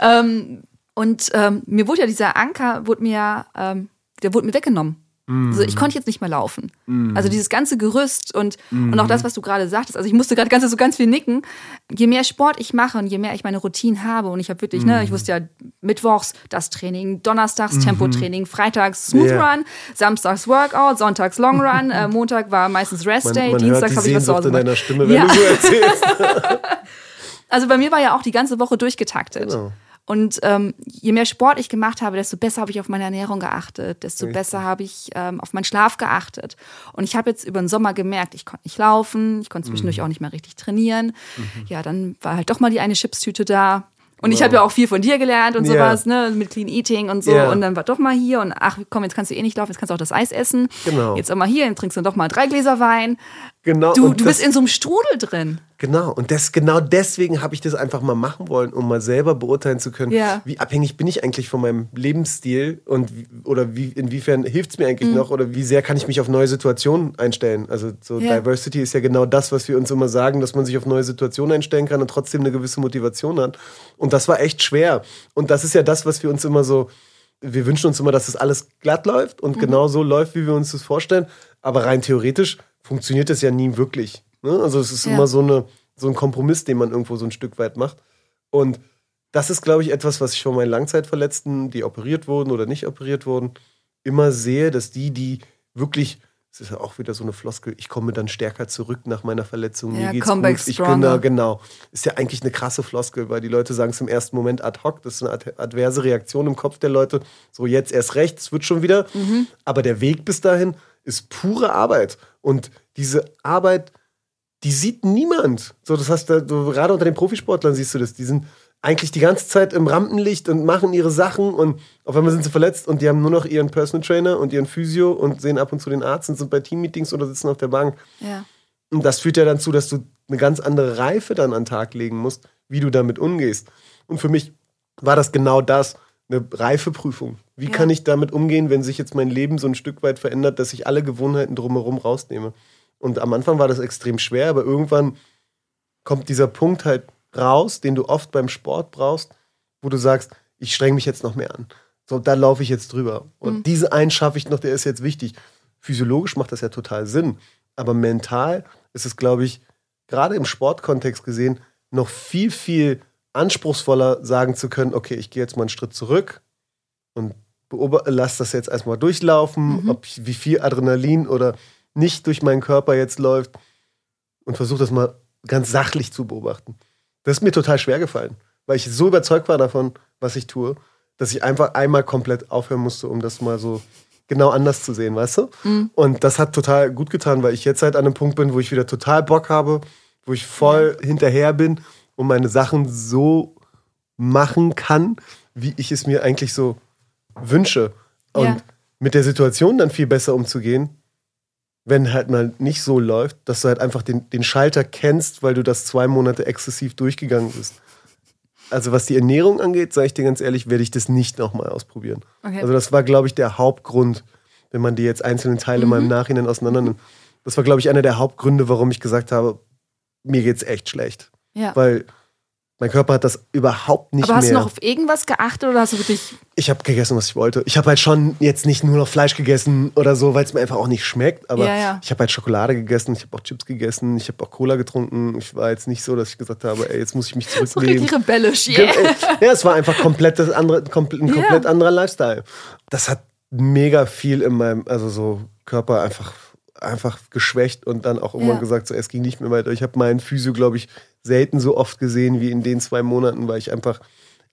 Ähm, und ähm, mir wurde ja dieser Anker, wurde mir, ähm, der wurde mir weggenommen. Mm. Also ich konnte jetzt nicht mehr laufen. Mm. Also dieses ganze Gerüst und, mm. und auch das, was du gerade sagtest. Also ich musste gerade ganz, so ganz viel nicken. Je mehr Sport ich mache und je mehr ich meine Routine habe und ich habe wirklich, ne, ich wusste ja mittwochs das Training, donnerstags. Tempotraining, freitags Smooth yeah. Run, samstags Workout, sonntags Long Run, äh, Montag war meistens Rest Day, man, man dienstags habe ich was zu Hause in deiner Stimme, wenn ja. du so erzählst. also bei mir war ja auch die ganze Woche durchgetaktet. Genau. Und ähm, je mehr Sport ich gemacht habe, desto besser habe ich auf meine Ernährung geachtet, desto Richtig. besser habe ich ähm, auf meinen Schlaf geachtet. Und ich habe jetzt über den Sommer gemerkt, ich konnte nicht laufen, ich konnte zwischendurch mhm. auch nicht mehr richtig trainieren. Mhm. Ja, dann war halt doch mal die eine Chipstüte da. Und wow. ich habe ja auch viel von dir gelernt und sowas, yeah. ne, mit Clean Eating und so. Yeah. Und dann war doch mal hier und ach komm, jetzt kannst du eh nicht laufen, jetzt kannst du auch das Eis essen. Genau. Jetzt auch mal hier, dann trinkst du doch mal drei Gläser Wein. Genau. Du, du bist in so einem Strudel drin. Genau. Und das, genau deswegen habe ich das einfach mal machen wollen, um mal selber beurteilen zu können, Ja. wie abhängig bin ich eigentlich von meinem Lebensstil und oder wie, inwiefern hilft es mir eigentlich Mhm. noch oder wie sehr kann ich mich auf neue Situationen einstellen. Also so Ja. Diversity ist ja genau das, was wir uns immer sagen, dass man sich auf neue Situationen einstellen kann und trotzdem eine gewisse Motivation hat. Und das war echt schwer. Und das ist ja das, was wir uns immer so, wir wünschen uns immer, dass das alles glatt läuft Mhm. und genau so läuft, wie wir uns das vorstellen. Aber rein theoretisch funktioniert das ja nie wirklich. Ne? Also es ist Ja. immer so, eine, so ein Kompromiss, den man irgendwo so ein Stück weit macht. Und das ist, glaube ich, etwas, was ich von meinen Langzeitverletzten, die operiert wurden oder nicht operiert wurden, immer sehe, dass die, die wirklich, es ist ja auch wieder so eine Floskel, ich komme dann stärker zurück nach meiner Verletzung, Ja, mir geht's come back gut, ich genau, genau. Ist ja eigentlich eine krasse Floskel, weil die Leute sagen es im ersten Moment ad hoc, das ist eine ad- adverse Reaktion im Kopf der Leute, so jetzt erst recht, es wird schon wieder, Mhm. aber der Weg bis dahin ist pure Arbeit und diese Arbeit, die sieht niemand. So, das heißt, da- du, gerade unter den Profisportlern siehst du das. Die sind eigentlich die ganze Zeit im Rampenlicht und machen ihre Sachen und auf einmal sind sie verletzt und die haben nur noch ihren Personal Trainer und ihren Physio und sehen ab und zu den Arzt und sind bei Teammeetings oder sitzen auf der Bank. Ja. Und das führt ja dann zu, dass du eine ganz andere Reife dann an den Tag legen musst, wie du damit umgehst. Und für mich war das genau das, eine Reifeprüfung. Wie Ja. kann ich damit umgehen, wenn sich jetzt mein Leben so ein Stück weit verändert, dass ich alle Gewohnheiten drumherum rausnehme? Und am Anfang war das extrem schwer, aber irgendwann kommt dieser Punkt halt raus, den du oft beim Sport brauchst, wo du sagst, ich streng mich jetzt noch mehr an. So, da laufe ich jetzt drüber. Und Mhm. diese einen schaffe ich noch, der ist jetzt wichtig. Physiologisch macht das ja total Sinn. Aber mental ist es, glaube ich, gerade im Sportkontext gesehen, noch viel, viel anspruchsvoller sagen zu können, okay, ich gehe jetzt mal einen Schritt zurück und beobachte, lass das jetzt erstmal durchlaufen, Mhm. ob ich, wie viel Adrenalin oder nicht durch meinen Körper jetzt läuft und versuche das mal ganz sachlich zu beobachten. Das ist mir total schwer gefallen, weil ich so überzeugt war davon, was ich tue, dass ich einfach einmal komplett aufhören musste, um das mal so genau anders zu sehen, weißt du? Mhm. Und das hat total gut getan, weil ich jetzt halt an einem Punkt bin, wo ich wieder total Bock habe, wo ich voll hinterher bin und meine Sachen so machen kann, wie ich es mir eigentlich so wünsche. Und Ja. mit der Situation dann viel besser umzugehen, wenn halt mal nicht so läuft, dass du halt einfach den, den Schalter kennst, weil du das zwei Monate exzessiv durchgegangen bist. Also was die Ernährung angeht, sage ich dir ganz ehrlich, werde ich das nicht nochmal ausprobieren. Okay. Also das war, glaube ich, der Hauptgrund, wenn man die jetzt einzelnen Teile Mhm. mal im Nachhinein auseinander nimmt. Das war, glaube ich, einer der Hauptgründe, warum ich gesagt habe, mir geht's echt schlecht. Ja. Weil mein Körper hat das überhaupt nicht Aber hast mehr. du noch auf irgendwas geachtet oder hast du wirklich. ich habe gegessen, was ich wollte. Ich habe halt schon jetzt nicht nur noch Fleisch gegessen oder so, weil es mir einfach auch nicht schmeckt. Aber Ja, ja. ich habe halt Schokolade gegessen, ich habe auch Chips gegessen, ich habe auch Cola getrunken. Ich war jetzt nicht so, dass ich gesagt habe, ey, jetzt muss ich mich So zurücknehmen. richtig rebellisch, yeah. Ja, es war einfach komplett das andere, komplett, ein komplett anderer Lifestyle. Das hat mega viel in meinem, also so Körper einfach, einfach geschwächt und dann auch immer Ja. gesagt, so es ging nicht mehr weiter. Ich habe meinen Physio, glaube ich, selten so oft gesehen wie in den zwei Monaten, weil ich einfach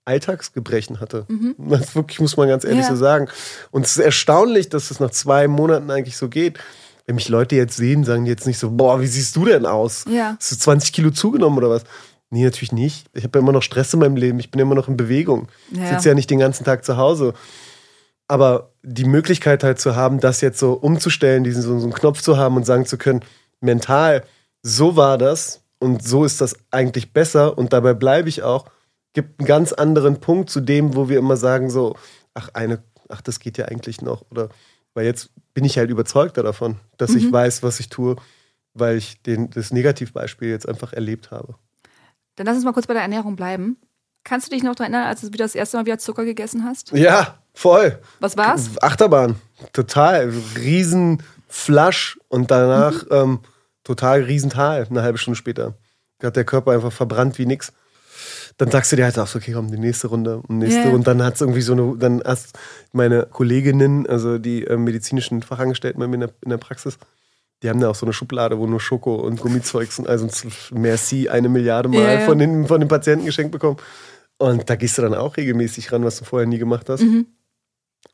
Alltagsgebrechen hatte. Das wirklich, muss man ganz ehrlich Mhm. Ja. so sagen. Und es ist erstaunlich, dass es nach zwei Monaten eigentlich so geht. Wenn mich Leute jetzt sehen, sagen die jetzt nicht so, boah, wie siehst du denn aus? Ja. Hast du 20 Kilo zugenommen oder was? Nee, natürlich nicht. Ich habe ja immer noch Stress in meinem Leben. Ich bin ja immer noch in Bewegung. Ich sitze ja nicht den ganzen Tag zu Hause. Aber die Möglichkeit halt zu haben, das jetzt so umzustellen, diesen so, so einen Knopf zu haben und sagen zu können, mental, so war das und so ist das eigentlich besser und dabei bleibe ich auch, gibt einen ganz anderen Punkt zu dem, wo wir immer sagen so, ach eine, ach das geht ja eigentlich noch oder weil jetzt bin ich halt überzeugter davon, dass ich Mhm. weiß, was ich tue, weil ich den, das Negativbeispiel jetzt einfach erlebt habe. Dann lass uns mal kurz bei der Ernährung bleiben. Kannst du dich noch daran erinnern, als du wieder das erste Mal wieder Zucker gegessen hast? Ja, voll. Was war's? Achterbahn, total. Riesen Flasch und danach Mhm. ähm, total Riesental, eine halbe Stunde später. Da hat der Körper einfach verbrannt wie nix. Dann sagst du dir halt auch so, okay, komm, die nächste Runde und nächste. Ja. Und dann hat es irgendwie so eine, dann hast meine Kolleginnen, also die äh, medizinischen Fachangestellten bei mir in der, in der Praxis, die haben da auch so eine Schublade, wo nur Schoko und Gummizeugs und also Merci eine Milliarde Mal ja. Von, den, von den Patienten geschenkt bekommen. Und da gehst du dann auch regelmäßig ran, was du vorher nie gemacht hast. Mhm.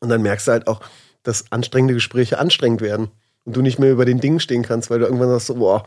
Und dann merkst du halt auch, dass anstrengende Gespräche anstrengend werden. Und du nicht mehr über den Dingen stehen kannst, weil du irgendwann sagst so, boah,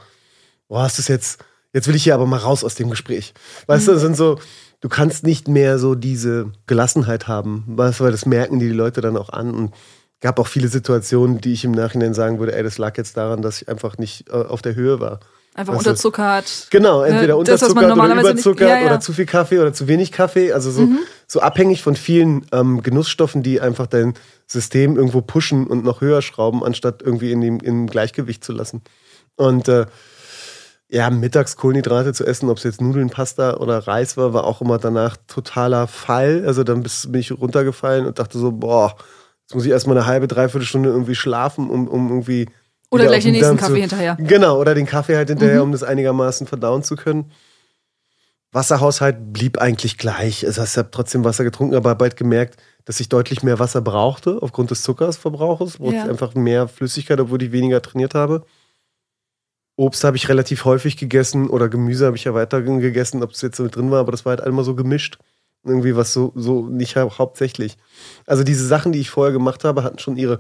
boah, hast du jetzt, jetzt will ich hier aber mal raus aus dem Gespräch. Weißt du, das sind so, du kannst nicht mehr so diese Gelassenheit haben, weißt du, weil das merken die Leute dann auch an. Und gab auch viele Situationen, die ich im Nachhinein sagen würde, ey, das lag jetzt daran, dass ich einfach nicht äh, auf der Höhe war. Einfach weißt unterzuckert. Genau, entweder ne, unterzuckert das, oder überzuckert ja, ja. oder zu viel Kaffee oder zu wenig Kaffee. Also so, mhm. so abhängig von vielen ähm, Genussstoffen, die einfach dein System irgendwo pushen und noch höher schrauben, anstatt irgendwie in dem, im Gleichgewicht zu lassen. Und äh, ja, mittags Kohlenhydrate zu essen, ob es jetzt Nudeln, Pasta oder Reis war, war auch immer danach totaler Fall. Also dann bin ich runtergefallen und dachte so, boah, jetzt muss ich erstmal eine halbe, dreiviertel Stunde irgendwie schlafen, um, um irgendwie. Oder gleich den nächsten Kaffee zu, hinterher. Genau, oder den Kaffee halt hinterher, mhm. um das einigermaßen verdauen zu können. Wasserhaushalt blieb eigentlich gleich. Also ich habe trotzdem Wasser getrunken, aber bald gemerkt, dass ich deutlich mehr Wasser brauchte aufgrund des Zuckersverbrauches. Brauchte ja. einfach mehr Flüssigkeit, obwohl ich weniger trainiert habe. Obst habe ich relativ häufig gegessen oder Gemüse habe ich ja weiter gegessen, ob es jetzt mit drin war, aber das war halt einmal so gemischt. Irgendwie was so, so nicht hau hauptsächlich. Also diese Sachen, die ich vorher gemacht habe, hatten schon ihre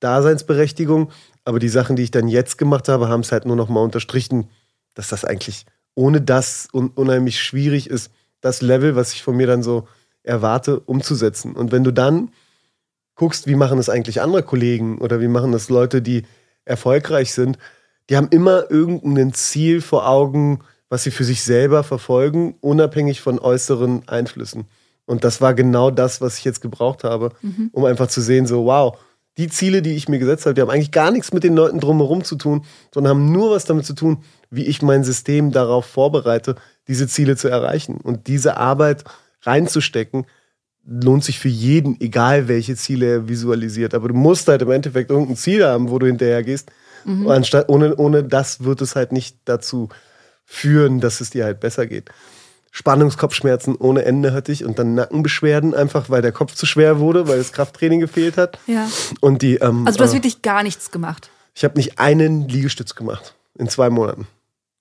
Daseinsberechtigung, aber die Sachen, die ich dann jetzt gemacht habe, haben es halt nur noch mal unterstrichen, dass das eigentlich ohne das un unheimlich schwierig ist, das Level, was ich von mir dann so erwarte, umzusetzen. Und wenn du dann guckst, wie machen das eigentlich andere Kollegen oder wie machen das Leute, die erfolgreich sind, die haben immer irgendein Ziel vor Augen, was sie für sich selber verfolgen, unabhängig von äußeren Einflüssen. Und das war genau das, was ich jetzt gebraucht habe, mhm. um einfach zu sehen, so, wow, die Ziele, die ich mir gesetzt habe, die haben eigentlich gar nichts mit den Leuten drumherum zu tun, sondern haben nur was damit zu tun, wie ich mein System darauf vorbereite, diese Ziele zu erreichen. Und diese Arbeit reinzustecken, lohnt sich für jeden, egal welche Ziele er visualisiert. Aber du musst halt im Endeffekt irgendein Ziel haben, wo du hinterher gehst. Mhm. Anstatt, ohne, ohne das wird es halt nicht dazu führen, dass es dir halt besser geht. Spannungskopfschmerzen ohne Ende hatte ich und dann Nackenbeschwerden einfach, weil der Kopf zu schwer wurde, weil das Krafttraining gefehlt hat. Ja. Und die, ähm, also du hast äh, wirklich gar nichts gemacht. Ich habe nicht einen Liegestütz gemacht in zwei Monaten.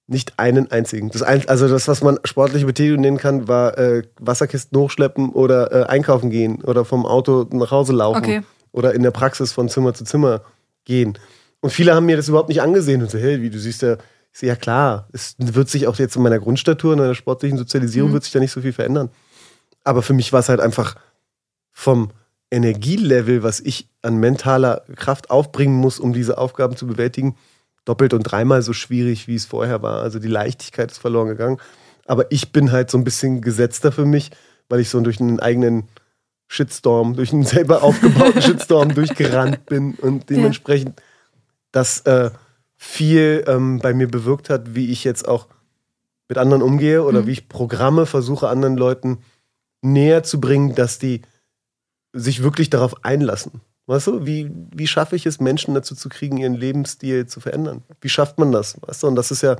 Nicht einen einzigen. Das ein, also das, was man sportliche Betätigung nennen kann, war äh, Wasserkisten hochschleppen oder äh, einkaufen gehen oder vom Auto nach Hause laufen okay. oder in der Praxis von Zimmer zu Zimmer gehen. Und viele haben mir das überhaupt nicht angesehen und so, hey, wie du siehst ja, sehe ja klar, es wird sich auch jetzt in meiner Grundstatur, in meiner sportlichen Sozialisierung mhm. wird sich da nicht so viel verändern. Aber für mich war es halt einfach vom Energielevel, was ich an mentaler Kraft aufbringen muss, um diese Aufgaben zu bewältigen, doppelt und dreimal so schwierig, wie es vorher war. Also die Leichtigkeit ist verloren gegangen. Aber ich bin halt so ein bisschen gesetzter für mich, weil ich so durch einen eigenen Shitstorm, durch einen selber aufgebauten Shitstorm durchgerannt bin und dementsprechend das äh, viel ähm, bei mir bewirkt hat, wie ich jetzt auch mit anderen umgehe oder mhm. wie ich Programme versuche, anderen Leuten näher zu bringen, dass die sich wirklich darauf einlassen. Weißt du, wie, wie schaffe ich es, Menschen dazu zu kriegen, ihren Lebensstil zu verändern? Wie schafft man das? Weißt du, und das ist ja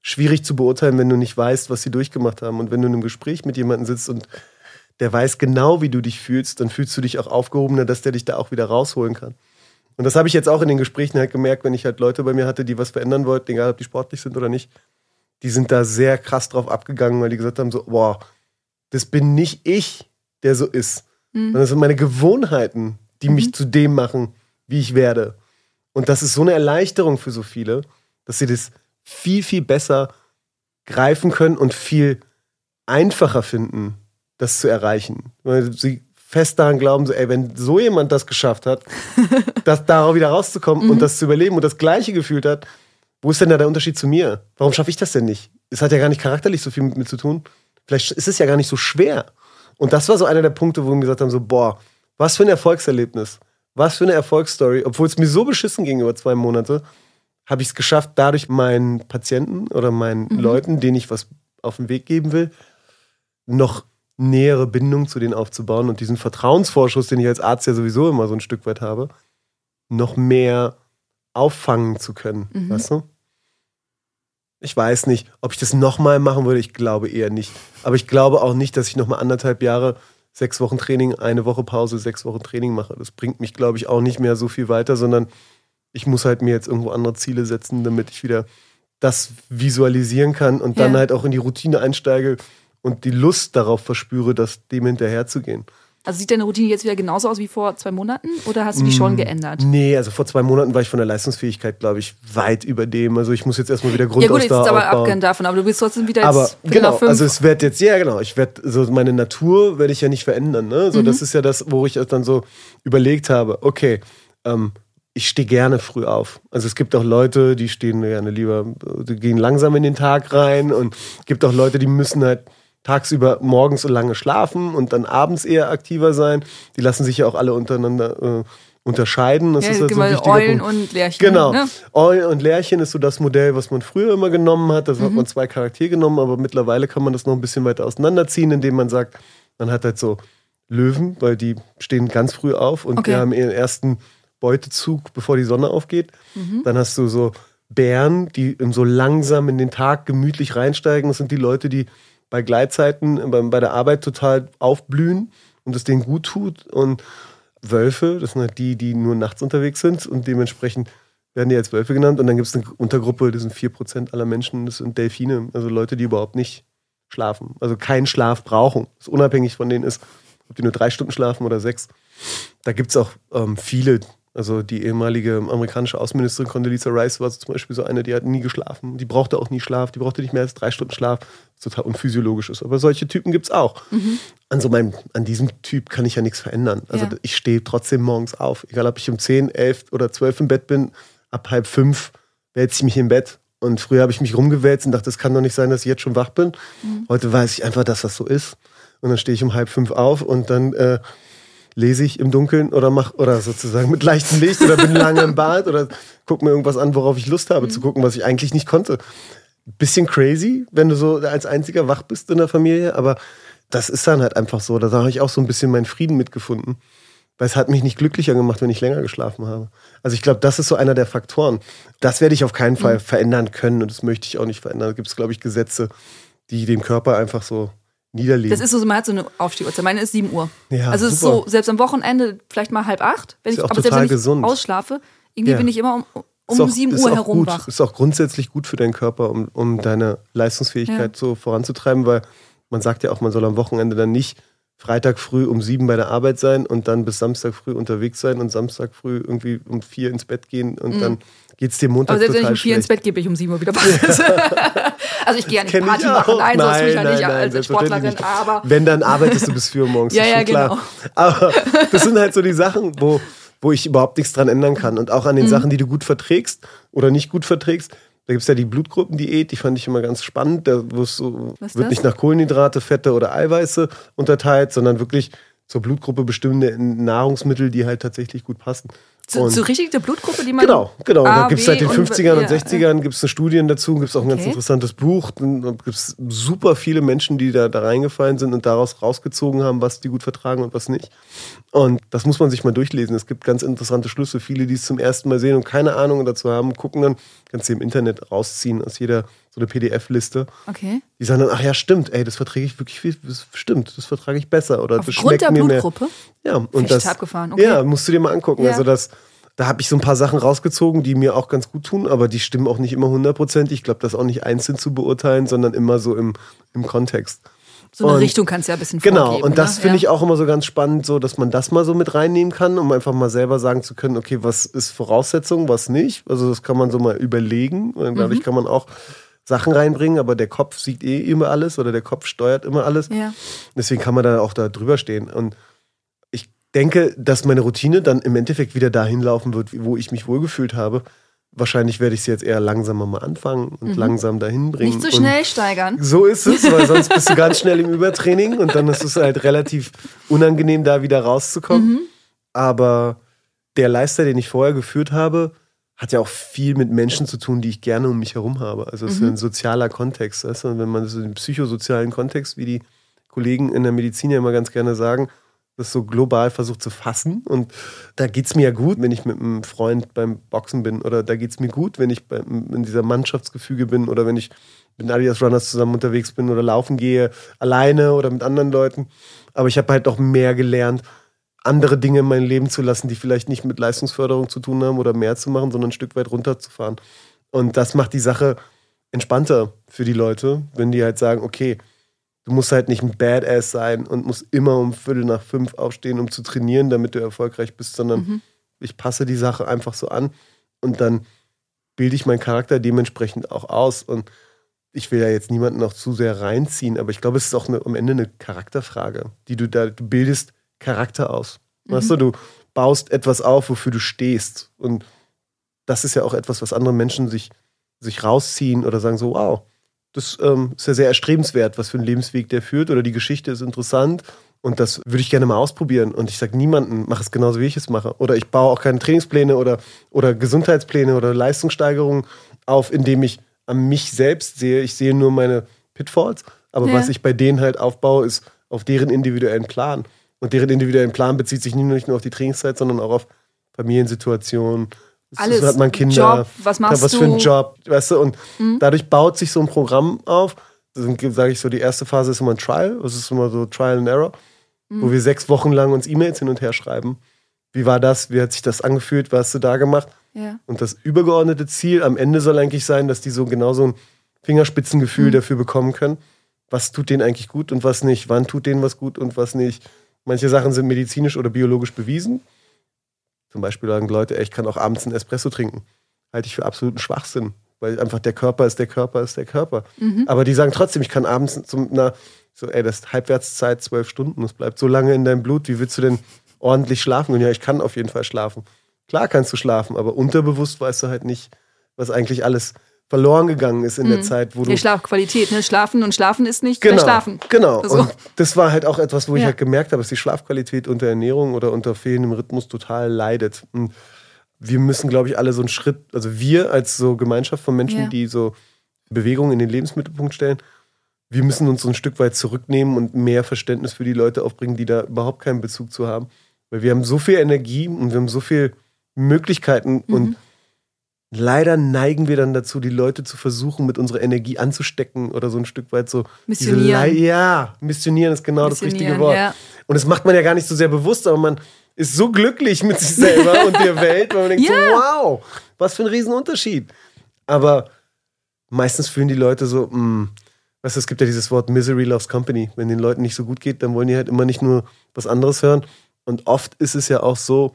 schwierig zu beurteilen, wenn du nicht weißt, was sie durchgemacht haben. Und wenn du in einem Gespräch mit jemandem sitzt und der weiß genau, wie du dich fühlst, dann fühlst du dich auch aufgehobener, dass der dich da auch wieder rausholen kann. Und das habe ich jetzt auch in den Gesprächen halt gemerkt, wenn ich halt Leute bei mir hatte, die was verändern wollten, egal ob die sportlich sind oder nicht. Die sind da sehr krass drauf abgegangen, weil die gesagt haben: so, boah, das bin nicht ich, der so ist. Mhm. Sondern das sind meine Gewohnheiten, die mich mhm. zu dem machen, wie ich werde. Und das ist so eine Erleichterung für so viele, dass sie das viel, viel besser greifen können und viel einfacher finden, das zu erreichen. Weil sie fest daran glauben, so, ey, wenn so jemand das geschafft hat, das darauf wieder rauszukommen und mhm. das zu überleben und das Gleiche gefühlt hat, wo ist denn da der Unterschied zu mir? Warum schaffe ich das denn nicht? Es hat ja gar nicht charakterlich so viel mit mir zu tun. Vielleicht ist es ja gar nicht so schwer. Und das war so einer der Punkte, wo wir gesagt haben, so, boah, was für ein Erfolgserlebnis. Was für eine Erfolgsstory. Obwohl es mir so beschissen ging über zwei Monate, habe ich es geschafft, dadurch meinen Patienten oder meinen mhm. Leuten, denen ich was auf den Weg geben will, noch nähere Bindung zu denen aufzubauen und diesen Vertrauensvorschuss, den ich als Arzt ja sowieso immer so ein Stück weit habe, noch mehr auffangen zu können. Mhm. Weißt du? Ich weiß nicht, ob ich das nochmal machen würde. Ich glaube eher nicht. Aber ich glaube auch nicht, dass ich nochmal anderthalb Jahre, sechs Wochen Training, eine Woche Pause, sechs Wochen Training mache. Das bringt mich, glaube ich, auch nicht mehr so viel weiter, sondern ich muss halt mir jetzt irgendwo andere Ziele setzen, damit ich wieder das visualisieren kann und dann halt auch in die Routine einsteige, und die Lust darauf verspüre, das dem hinterherzugehen. Also sieht deine Routine jetzt wieder genauso aus wie vor zwei Monaten oder hast du die schon mm, geändert? Nee, also vor zwei Monaten war ich von der Leistungsfähigkeit, glaube ich, weit über dem. Also ich muss jetzt erstmal wieder Grundausdauer Ja gut, jetzt ist aber abgehend davon, aber du bist trotzdem wieder jetzt Aber genau, also es wird jetzt, ja genau, ich werde, so meine Natur werde ich ja nicht verändern. Ne? So, mhm. Das ist ja das, wo ich dann so überlegt habe, okay, ähm, ich stehe gerne früh auf. Also es gibt auch Leute, die stehen gerne lieber, die gehen langsam in den Tag rein und es gibt auch Leute, die müssen halt tagsüber morgens so lange schlafen und dann abends eher aktiver sein. Die lassen sich ja auch alle untereinander äh, unterscheiden. Das ja, ist halt so ein Eulen Punkt. und Lärchen. Genau. Ne? Eulen und Lärchen ist so das Modell, was man früher immer genommen hat. Da mhm. hat man zwei Charaktere genommen, aber mittlerweile kann man das noch ein bisschen weiter auseinanderziehen, indem man sagt, man hat halt so Löwen, weil die stehen ganz früh auf und okay. die haben ihren ersten Beutezug, bevor die Sonne aufgeht. Mhm. Dann hast du so Bären, die so langsam in den Tag gemütlich reinsteigen. Das sind die Leute, die bei Gleitzeiten bei, der Arbeit total aufblühen und es denen gut tut. Und Wölfe, das sind halt die, die nur nachts unterwegs sind und dementsprechend werden die als Wölfe genannt. Und dann gibt es eine Untergruppe, das sind 4% aller Menschen, das sind Delfine, also Leute, die überhaupt nicht schlafen, also keinen Schlaf brauchen. Das unabhängig von denen ist, ob die nur drei Stunden schlafen oder sechs. Da gibt es auch ähm, viele, also die ehemalige amerikanische Außenministerin Condoleezza Rice war zum Beispiel so eine, die hat nie geschlafen. Die brauchte auch nie Schlaf, die brauchte nicht mehr als drei Stunden Schlaf, was total unphysiologisch ist. Aber solche Typen gibt es auch. Mhm. An, so meinem, an diesem Typ kann ich ja nichts verändern. Also ja. ich stehe trotzdem morgens auf. Egal, ob ich um 10, 11 oder 12 im Bett bin, ab halb fünf wälze ich mich im Bett. Und früher habe ich mich rumgewälzt und dachte, es kann doch nicht sein, dass ich jetzt schon wach bin. Mhm. Heute weiß ich einfach, dass das so ist. Und dann stehe ich um halb fünf auf und dann äh, lese ich im Dunkeln oder mach oder sozusagen mit leichtem Licht oder bin lange im Bad oder gucke mir irgendwas an, worauf ich Lust habe mhm. zu gucken, was ich eigentlich nicht konnte. Bisschen crazy, wenn du so als einziger wach bist in der Familie, aber das ist dann halt einfach so. Da habe ich auch so ein bisschen meinen Frieden mitgefunden. Weil es hat mich nicht glücklicher gemacht, wenn ich länger geschlafen habe. Also ich glaube, das ist so einer der Faktoren. Das werde ich auf keinen Fall mhm. verändern können und das möchte ich auch nicht verändern. Da gibt es, glaube ich, Gesetze, die dem Körper einfach so niederlegen. Das ist so, man hat so eine Aufstehuhrzeit. Meine ist 7 Uhr. Ja, also es ist so, selbst am Wochenende vielleicht mal halb acht, wenn ich, aber selbst wenn ich gesund. ausschlafe, irgendwie ja. bin ich immer um, um auch, 7 Uhr herum gut, wach. Ist auch grundsätzlich gut für deinen Körper, um, um deine Leistungsfähigkeit ja. so voranzutreiben, weil man sagt ja auch, man soll am Wochenende dann nicht Freitag früh um sieben bei der Arbeit sein und dann bis Samstag früh unterwegs sein und Samstag früh irgendwie um vier ins Bett gehen und mhm. dann geht es dir Montag Aber selbst wenn ich um vier schlecht. ins Bett gehe, bin ich um sieben Uhr wieder wach. also ich gehe ja nicht Party machen, nein, nein, mich ja nicht nein, als Sportlerin, aber... Wenn, dann arbeitest du bis vier Uhr morgens, ja, ja, genau. Klar. Aber das sind halt so die Sachen, wo, wo ich überhaupt nichts dran ändern kann und auch an den mhm. Sachen, die du gut verträgst oder nicht gut verträgst, da gibt es ja die Blutgruppendiät, die fand ich immer ganz spannend. Da so, wird nicht nach Kohlenhydrate, Fette oder Eiweiße unterteilt, sondern wirklich zur Blutgruppe bestimmte Nahrungsmittel, die halt tatsächlich gut passen. Zu, zu richtig der Blutgruppe, die man. Genau, genau. A, da gibt es seit den 50ern und, und 60ern gibt's eine Studien dazu, gibt es auch ein okay. ganz interessantes Buch. Da gibt es super viele Menschen, die da, da reingefallen sind und daraus rausgezogen haben, was die gut vertragen und was nicht. Und das muss man sich mal durchlesen. Es gibt ganz interessante Schlüsse. Viele, die es zum ersten Mal sehen und keine Ahnung dazu haben, gucken dann, kannst du im Internet rausziehen aus jeder so eine PDF-Liste. Okay. Die sagen dann, ach ja, stimmt, ey, das verträge ich wirklich viel, das stimmt, das vertrage ich besser. Oder Aufgrund das schmeckt der mir Blutgruppe? mehr. Ja, und das. Abgefahren. Okay. Ja, musst du dir mal angucken. Ja. Also das da habe ich so ein paar Sachen rausgezogen, die mir auch ganz gut tun, aber die stimmen auch nicht immer hundertprozentig. Ich glaube, das auch nicht einzeln zu beurteilen, sondern immer so im, im Kontext. So eine und, Richtung kannst du ja ein bisschen Genau, vorgeben, und das ne? finde ich auch immer so ganz spannend, so dass man das mal so mit reinnehmen kann, um einfach mal selber sagen zu können, okay, was ist Voraussetzung, was nicht. Also das kann man so mal überlegen und dadurch mhm. kann man auch Sachen reinbringen, aber der Kopf sieht eh immer alles oder der Kopf steuert immer alles. Ja. Deswegen kann man da auch da drüber stehen. Und denke, dass meine Routine dann im Endeffekt wieder dahin laufen wird, wo ich mich wohlgefühlt habe. Wahrscheinlich werde ich sie jetzt eher langsamer mal anfangen und mhm. langsam dahin bringen. Nicht zu so schnell steigern. So ist es, weil sonst bist du ganz schnell im Übertraining und dann ist es halt relativ unangenehm, da wieder rauszukommen. Mhm. Aber der Lifestyle, den ich vorher geführt habe, hat ja auch viel mit Menschen zu tun, die ich gerne um mich herum habe. Also es ist mhm. ein sozialer Kontext. Weißt du? Und wenn man so den psychosozialen Kontext, wie die Kollegen in der Medizin ja immer ganz gerne sagen, das so global versucht zu fassen. Und da geht es mir ja gut, wenn ich mit einem Freund beim Boxen bin. Oder da geht es mir gut, wenn ich in dieser Mannschaftsgefüge bin. Oder wenn ich mit Adidas Runners zusammen unterwegs bin oder laufen gehe, alleine oder mit anderen Leuten. Aber ich habe halt auch mehr gelernt, andere Dinge in mein Leben zu lassen, die vielleicht nicht mit Leistungsförderung zu tun haben oder mehr zu machen, sondern ein Stück weit runterzufahren. Und das macht die Sache entspannter für die Leute, wenn die halt sagen, okay, du musst halt nicht ein Badass sein und musst immer um Viertel nach fünf aufstehen, um zu trainieren, damit du erfolgreich bist, sondern mhm. ich passe die Sache einfach so an und dann bilde ich meinen Charakter dementsprechend auch aus. Und ich will ja jetzt niemanden noch zu sehr reinziehen, aber ich glaube, es ist auch eine, am Ende eine Charakterfrage, die du da, du bildest Charakter aus. Mhm. Weißt du, du baust etwas auf, wofür du stehst. Und das ist ja auch etwas, was andere Menschen sich, sich rausziehen oder sagen so, wow, das ähm, ist ja sehr erstrebenswert, was für einen Lebensweg der führt oder die Geschichte ist interessant und das würde ich gerne mal ausprobieren. Und ich sage niemanden, mach es genauso, wie ich es mache. Oder ich baue auch keine Trainingspläne oder, oder Gesundheitspläne oder Leistungssteigerungen auf, indem ich an mich selbst sehe. Ich sehe nur meine Pitfalls. Aber ja. was ich bei denen halt aufbaue, ist auf deren individuellen Plan. Und deren individuellen Plan bezieht sich nicht nur auf die Trainingszeit, sondern auch auf Familiensituationen, alles. hat man Kinder. Job, was machst was du? Was für einen Job, weißt du? Und mhm. dadurch baut sich so ein Programm auf. Sage ich so, die erste Phase ist immer ein Trial. Das ist immer so Trial and Error, mhm. wo wir sechs Wochen lang uns E-Mails hin und her schreiben. Wie war das? Wie hat sich das angefühlt? Was hast du da gemacht? Ja. Und das übergeordnete Ziel am Ende soll eigentlich sein, dass die so genau so ein Fingerspitzengefühl mhm. dafür bekommen können. Was tut denen eigentlich gut und was nicht? Wann tut denen was gut und was nicht? Manche Sachen sind medizinisch oder biologisch bewiesen. Zum Beispiel sagen Leute, ey, ich kann auch abends einen Espresso trinken. Halte ich für absoluten Schwachsinn. Weil einfach der Körper ist der Körper ist der Körper. Mhm. Aber die sagen trotzdem, ich kann abends zum, na, so, ey, das ist Halbwertszeit zwölf Stunden. Das bleibt so lange in deinem Blut. Wie willst du denn ordentlich schlafen? Und ja, ich kann auf jeden Fall schlafen. Klar kannst du schlafen, aber unterbewusst weißt du halt nicht, was eigentlich alles verloren gegangen ist in mhm. der Zeit, wo du. Die Schlafqualität, ne? Schlafen und Schlafen ist nicht genau, Schlafen. Genau. So. Und das war halt auch etwas, wo ja. ich halt gemerkt habe, dass die Schlafqualität unter Ernährung oder unter fehlendem Rhythmus total leidet. Und wir müssen, glaube ich, alle so einen Schritt, also wir als so Gemeinschaft von Menschen, ja. die so Bewegung in den Lebensmittelpunkt stellen, wir müssen uns so ein Stück weit zurücknehmen und mehr Verständnis für die Leute aufbringen, die da überhaupt keinen Bezug zu haben. Weil wir haben so viel Energie und wir haben so viele Möglichkeiten mhm. und leider neigen wir dann dazu, die Leute zu versuchen, mit unserer Energie anzustecken oder so ein Stück weit so. Missionieren. ja, missionieren ist genau missionieren, das richtige Wort. Ja. Und das macht man ja gar nicht so sehr bewusst, aber man ist so glücklich mit sich selber und der Welt, weil man denkt ja. so, wow, was für ein Riesenunterschied. Aber meistens fühlen die Leute so, mh, hm, weißt du, es gibt ja dieses Wort Misery loves company. Wenn den Leuten nicht so gut geht, dann wollen die halt immer nicht nur was anderes hören. Und oft ist es ja auch so,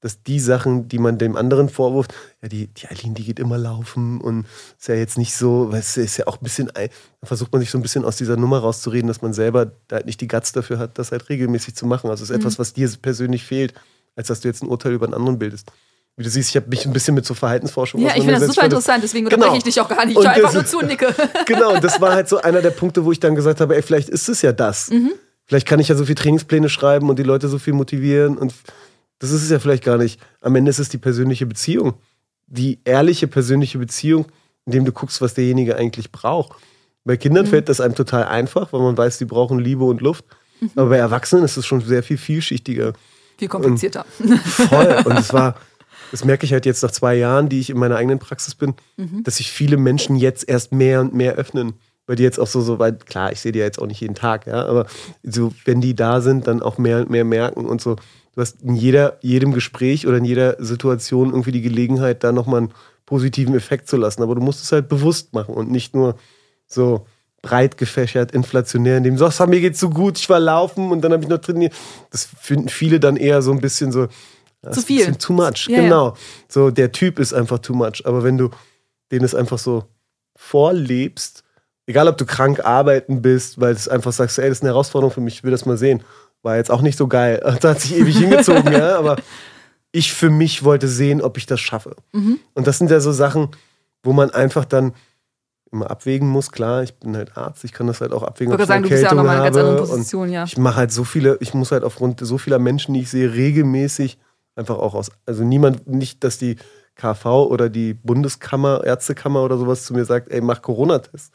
dass die Sachen, die man dem anderen vorwirft, ja, die, die Eileen, die geht immer laufen und ist ja jetzt nicht so, weil es ist ja auch ein bisschen, da versucht man sich so ein bisschen aus dieser Nummer rauszureden, dass man selber da halt nicht die Guts dafür hat, das halt regelmäßig zu machen. Also es ist mhm. etwas, was dir persönlich fehlt, als dass du jetzt ein Urteil über einen anderen bildest. Wie du siehst, ich habe mich ein bisschen mit so Verhaltensforschung Ja, ich finde das super interessant, deswegen unterbreche genau. ich dich auch gar nicht. Ich höre einfach nur zu, nicke. genau, und das war halt so einer der Punkte, wo ich dann gesagt habe, ey, vielleicht ist es ja das. Mhm. Vielleicht kann ich ja so viel Trainingspläne schreiben und die Leute so viel motivieren und das ist es ja vielleicht gar nicht. Am Ende ist es die persönliche Beziehung. Die ehrliche persönliche Beziehung, in dem du guckst, was derjenige eigentlich braucht. Bei Kindern mhm. fällt das einem total einfach, weil man weiß, die brauchen Liebe und Luft. Mhm. Aber bei Erwachsenen ist es schon sehr viel vielschichtiger. Viel komplizierter. Und voll. Und es war, das merke ich halt jetzt nach zwei Jahren, die ich in meiner eigenen Praxis bin, mhm. dass sich viele Menschen jetzt erst mehr und mehr öffnen. Weil die jetzt auch so, so weit, klar, ich sehe die ja jetzt auch nicht jeden Tag, ja, aber so, wenn die da sind, dann auch mehr und mehr merken und so, du hast in jeder, jedem Gespräch oder in jeder Situation irgendwie die Gelegenheit, da nochmal einen positiven Effekt zu lassen. Aber du musst es halt bewusst machen und nicht nur so breit gefächert, inflationär, in dem so, mir geht's so gut, ich war laufen und dann habe ich noch trainiert. Das finden viele dann eher so ein bisschen so zu viel. Too much, ja, genau. Ja. So, der Typ ist einfach too much. Aber wenn du den es einfach so vorlebst, egal ob du krank arbeiten bist, weil du einfach sagst, ey, das ist eine Herausforderung für mich, ich will das mal sehen war jetzt auch nicht so geil. Das hat sich ewig hingezogen, ja, aber ich für mich wollte sehen, ob ich das schaffe. Mhm. Und das sind ja so Sachen, wo man einfach dann immer abwägen muss. Klar, ich bin halt Arzt, ich kann das halt auch abwägen. Ich würde sagen, du bist ja auch nochmal in einer ganz anderen Position, ja. Ich mache halt so viele, ich muss halt aufgrund so vieler Menschen, die ich sehe, regelmäßig einfach auch aus, also niemand, nicht, dass die KV oder die Bundeskammer, Ärztekammer oder sowas zu mir sagt, ey, mach Corona-Test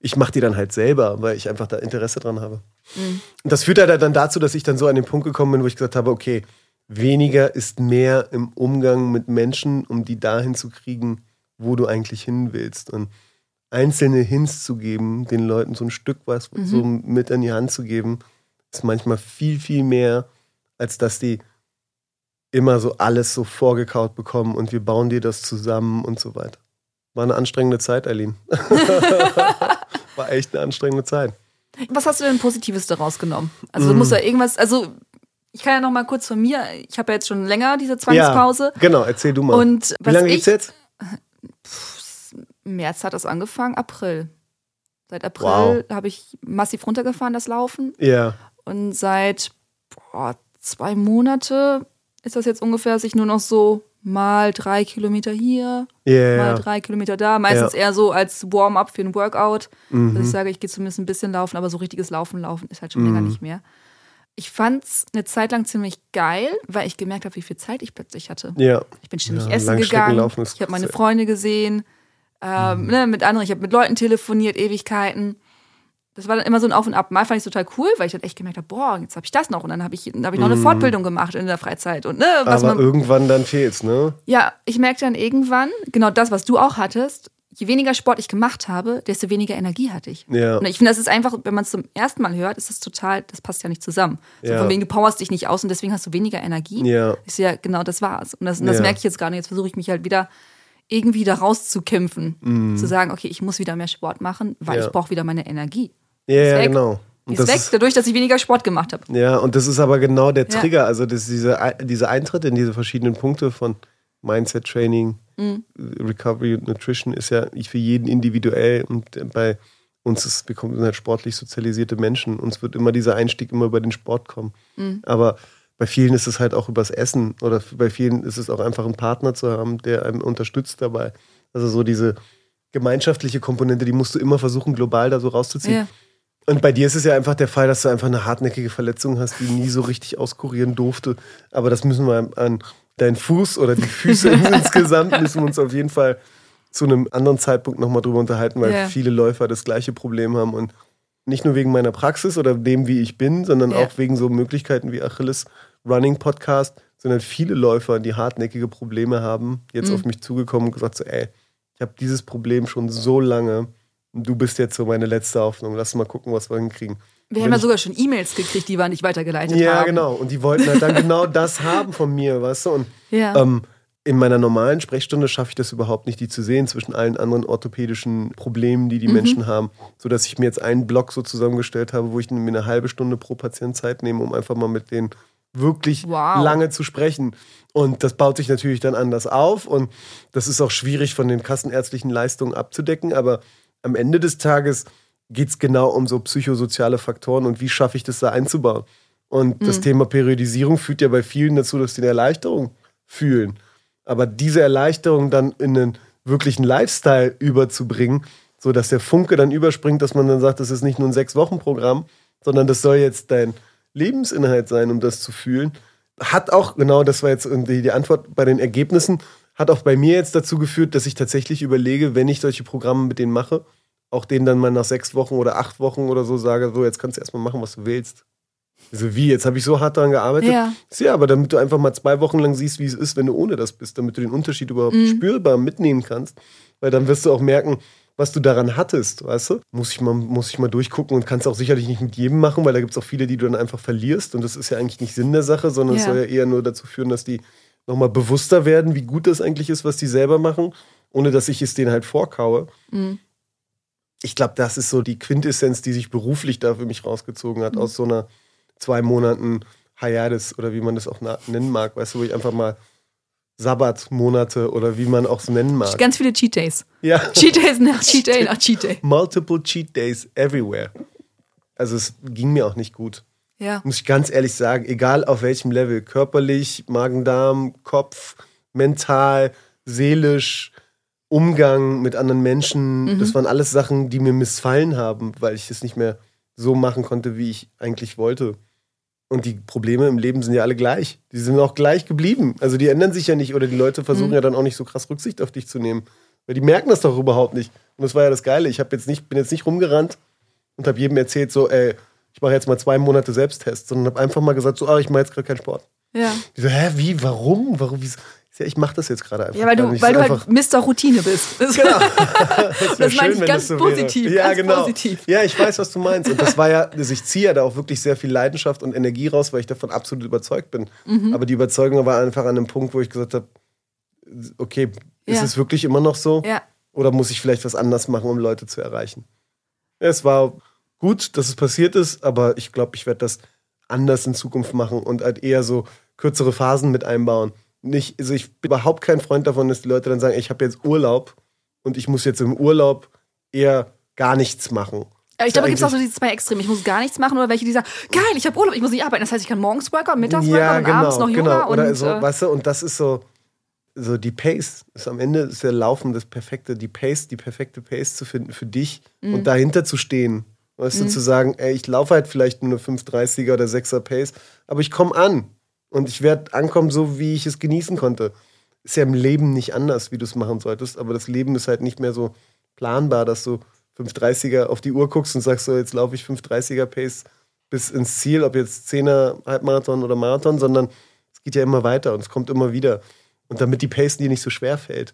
ich mache die dann halt selber, weil ich einfach da Interesse dran habe. Mhm. Und das führt halt dann dazu, dass ich dann so an den Punkt gekommen bin, wo ich gesagt habe, okay, weniger ist mehr im Umgang mit Menschen, um die dahin zu kriegen, wo du eigentlich hin willst. Und einzelne Hints zu geben, den Leuten so ein Stück was mhm. so mit in die Hand zu geben, ist manchmal viel, viel mehr, als dass die immer so alles so vorgekaut bekommen und wir bauen dir das zusammen und so weiter. War eine anstrengende Zeit, Eileen. War echt eine anstrengende Zeit. Was hast du denn Positives daraus genommen? Also, mm. muss ja irgendwas, also, ich kann ja noch mal kurz von mir, ich habe ja jetzt schon länger diese Zwangspause. Ja, genau, erzähl du mal. Und Wie lange geht's jetzt? Pff, März hat das angefangen, April. Seit April wow. habe ich massiv runtergefahren, das Laufen. Ja. Und seit boah, zwei Monate ist das jetzt ungefähr, dass ich nur noch so mal drei Kilometer hier, yeah, mal drei Kilometer da. Meistens ja. eher so als Warm-up für ein Workout. Mhm. Dass ich sage, ich gehe zumindest ein bisschen laufen, aber so richtiges Laufen, Laufen ist halt schon mhm. länger nicht mehr. Ich fand es eine Zeit lang ziemlich geil, weil ich gemerkt habe, wie viel Zeit ich plötzlich hatte. Ja. Ich bin ständig ja, essen gegangen. Ich habe meine Freunde gesehen, ähm, mhm. ne, mit anderen, ich habe mit Leuten telefoniert, Ewigkeiten das war dann immer so ein Auf und Ab. Mal fand ich es total cool, weil ich dann echt gemerkt habe, boah, jetzt habe ich das noch und dann habe ich, hab ich noch eine mm. Fortbildung gemacht in der Freizeit und ne, was Aber man, irgendwann dann fehlt's, ne? Ja, ich merkte dann irgendwann genau das, was du auch hattest. Je weniger Sport ich gemacht habe, desto weniger Energie hatte ich. Ja. Und ich finde, das ist einfach, wenn man es zum ersten Mal hört, ist das total, das passt ja nicht zusammen. So ja. von wegen, du powerst dich nicht aus und deswegen hast du weniger Energie. Ja. Ich so, ja, genau, das war's. Und das, und das ja. merke ich jetzt gerade. Jetzt versuche ich mich halt wieder irgendwie da rauszukämpfen. Mm. Zu sagen, okay, ich muss wieder mehr Sport machen, weil ich brauche wieder meine Energie. Ja, ja genau. Und ist weg, ist, dadurch, dass ich weniger Sport gemacht habe. Ja, und das ist aber genau der Trigger, ja. also das, diese, diese Eintritt in diese verschiedenen Punkte von Mindset Training, mhm. Recovery und Nutrition ist ja für jeden individuell und bei uns ist, wir sind halt sportlich sozialisierte Menschen. Uns wird immer dieser Einstieg immer über den Sport kommen. Mhm. Aber bei vielen ist es halt auch übers Essen oder bei vielen ist es auch einfach einen Partner zu haben, der einem unterstützt dabei. Also so diese gemeinschaftliche Komponente, die musst du immer versuchen, global da so rauszuziehen. Ja. Und bei dir ist es ja einfach der Fall, dass du einfach eine hartnäckige Verletzung hast, die nie so richtig auskurieren durfte. Aber das müssen wir an deinen Fuß oder die Füße insgesamt müssen wir uns auf jeden Fall zu einem anderen Zeitpunkt nochmal drüber unterhalten, weil yeah. viele Läufer das gleiche Problem haben. Und nicht nur wegen meiner Praxis oder dem, wie ich bin, sondern yeah. auch wegen so Möglichkeiten wie Achilles Running Podcast, sondern viele Läufer, die hartnäckige Probleme haben, jetzt mhm. auf mich zugekommen und gesagt so, ey, ich habe dieses Problem schon so lange du bist jetzt so meine letzte Hoffnung. Lass mal gucken, was wir hinkriegen. Wir haben ja sogar schon E-Mails gekriegt, die wir nicht weitergeleitet ja, haben. Ja, genau. Und die wollten halt dann genau das haben von mir, weißt du? Und ja. ähm, in meiner normalen Sprechstunde schaffe ich das überhaupt nicht, die zu sehen zwischen allen anderen orthopädischen Problemen, die die mhm. Menschen haben, sodass ich mir jetzt einen Block so zusammengestellt habe, wo ich mir eine halbe Stunde pro Patient Zeit nehme, um einfach mal mit denen wirklich wow. lange zu sprechen. Und das baut sich natürlich dann anders auf und das ist auch schwierig von den kassenärztlichen Leistungen abzudecken, aber am Ende des Tages geht es genau um so psychosoziale Faktoren und wie schaffe ich das da einzubauen. Und mhm. das Thema Periodisierung führt ja bei vielen dazu, dass sie eine Erleichterung fühlen. Aber diese Erleichterung dann in einen wirklichen Lifestyle überzubringen, sodass der Funke dann überspringt, dass man dann sagt, das ist nicht nur ein Sechs-Wochen-Programm, sondern das soll jetzt dein Lebensinhalt sein, um das zu fühlen. Hat auch, genau, das war jetzt die Antwort bei den Ergebnissen, hat auch bei mir jetzt dazu geführt, dass ich tatsächlich überlege, wenn ich solche Programme mit denen mache, auch denen dann mal nach sechs Wochen oder acht Wochen oder so sage, so, jetzt kannst du erstmal machen, was du willst. So wie, jetzt habe ich so hart daran gearbeitet. Ja. ja, aber damit du einfach mal zwei Wochen lang siehst, wie es ist, wenn du ohne das bist, damit du den Unterschied überhaupt mhm. spürbar mitnehmen kannst. Weil dann wirst du auch merken, was du daran hattest, weißt du? Muss ich mal, muss ich mal durchgucken und kannst auch sicherlich nicht mit jedem machen, weil da gibt es auch viele, die du dann einfach verlierst. Und das ist ja eigentlich nicht Sinn der Sache, sondern es soll ja eher nur dazu führen, dass die nochmal bewusster werden, wie gut das eigentlich ist, was die selber machen, ohne dass ich es denen halt vorkaue. Mhm. Ich glaube, das ist so die Quintessenz, die sich beruflich da für mich rausgezogen hat, mhm. aus so einer zwei Monaten Hiatus oder wie man das auch nennen mag, weißt du, wo ich einfach mal Sabbatmonate oder wie man auch so nennen mag. Ganz viele Cheat Days. Ja. Cheat Days nach Cheat Day nach Cheat Day. Multiple Cheat Days everywhere. Also es ging mir auch nicht gut. Ja. Muss ich ganz ehrlich sagen, egal auf welchem Level, körperlich, Magen-Darm, Kopf, mental, seelisch, Umgang mit anderen Menschen, mhm. das waren alles Sachen, die mir missfallen haben, weil ich es nicht mehr so machen konnte, wie ich eigentlich wollte. Und die Probleme im Leben sind ja alle gleich. Die sind auch gleich geblieben. Also die ändern sich ja nicht oder die Leute versuchen mhm. ja dann auch nicht so krass Rücksicht auf dich zu nehmen. Weil die merken das doch überhaupt nicht. Und das war ja das Geile. Ich jetzt nicht, bin jetzt nicht rumgerannt und habe jedem erzählt, so, ey, ich mache jetzt mal zwei Monate Selbsttest, sondern habe einfach mal gesagt, so, ah, ich mache jetzt gerade keinen Sport. Ja. Die so, hä, wie, warum, warum, wieso? Ja, ich mache das jetzt gerade einfach. Ja, weil du, weil du halt Mr. Routine bist. Genau. Das, das meine ich ganz so positiv. Ja, ganz genau. Positiv. Ja, ich weiß, was du meinst. Und das war ja, also ich ziehe ja da auch wirklich sehr viel Leidenschaft und Energie raus, weil ich davon absolut überzeugt bin. Mhm. Aber die Überzeugung war einfach an einem Punkt, wo ich gesagt habe, okay, ist ja. es wirklich immer noch so? Ja. Oder muss ich vielleicht was anders machen, um Leute zu erreichen? Es war gut, dass es passiert ist, aber ich glaube, ich werde das anders in Zukunft machen und halt eher so kürzere Phasen mit einbauen. Nicht, also ich bin überhaupt kein Freund davon, dass die Leute dann sagen, ich habe jetzt Urlaub und ich muss jetzt im Urlaub eher gar nichts machen. Ich glaube, da gibt es auch so diese zwei Extreme. Ich muss gar nichts machen oder welche, die sagen, geil, ich habe Urlaub, ich muss nicht arbeiten. Das heißt, ich kann morgens Workout, mittags Workout ja, und genau, abends noch Yoga. Genau. Oder und, so, äh, weißt du, und das ist so, so die Pace. Ist am Ende ist der Laufen das perfekte, die Pace, die perfekte Pace zu finden für dich mhm. und dahinter zu stehen. Weißt mhm. du, zu sagen, ey, ich laufe halt vielleicht nur eine 5,30er oder 6er Pace, aber ich komme an. Und ich werde ankommen, so wie ich es genießen konnte. Ist ja im Leben nicht anders, wie du es machen solltest, aber das Leben ist halt nicht mehr so planbar, dass du 5,30er auf die Uhr guckst und sagst so, jetzt laufe ich 5,30er Pace bis ins Ziel, ob jetzt 10er Halbmarathon oder Marathon, sondern es geht ja immer weiter und es kommt immer wieder. Und damit die Pace dir nicht so schwer fällt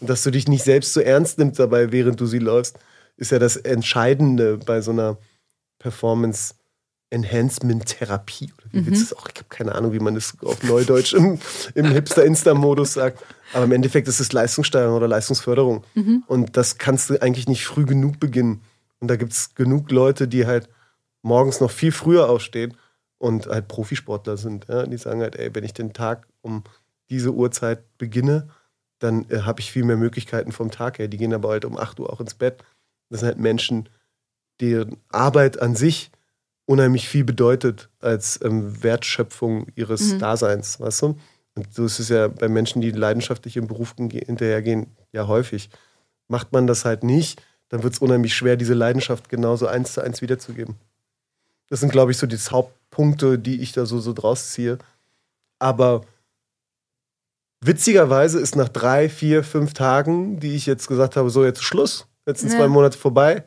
und dass du dich nicht selbst so ernst nimmst dabei, während du sie läufst, ist ja das Entscheidende bei so einer Performance Enhancement Therapie oder wie mhm. willst du es auch? Ich habe keine Ahnung, wie man das auf Neudeutsch im, im Hipster-Insta-Modus sagt. Aber im Endeffekt ist es Leistungssteigerung oder Leistungsförderung. Mhm. Und das kannst du eigentlich nicht früh genug beginnen. Und da gibt es genug Leute, die halt morgens noch viel früher aufstehen und halt Profisportler sind. Ja? Die sagen halt, ey, wenn ich den Tag um diese Uhrzeit beginne, dann äh, habe ich viel mehr Möglichkeiten vom Tag her. Die gehen aber halt um 8 Uhr auch ins Bett. Das sind halt Menschen, deren Arbeit an sich unheimlich viel bedeutet als ähm, Wertschöpfung ihres mhm. Daseins, weißt du? Und so ist es ja bei Menschen, die leidenschaftlich im Beruf hinterhergehen, ja häufig. Macht man das halt nicht, dann wird es unheimlich schwer, diese Leidenschaft genauso eins zu eins wiederzugeben. Das sind, glaube ich, so die Hauptpunkte, die ich da so, so draus ziehe. Aber witzigerweise ist nach drei, vier, fünf Tagen, die ich jetzt gesagt habe, so jetzt Schluss, jetzt sind ja. zwei Monate vorbei,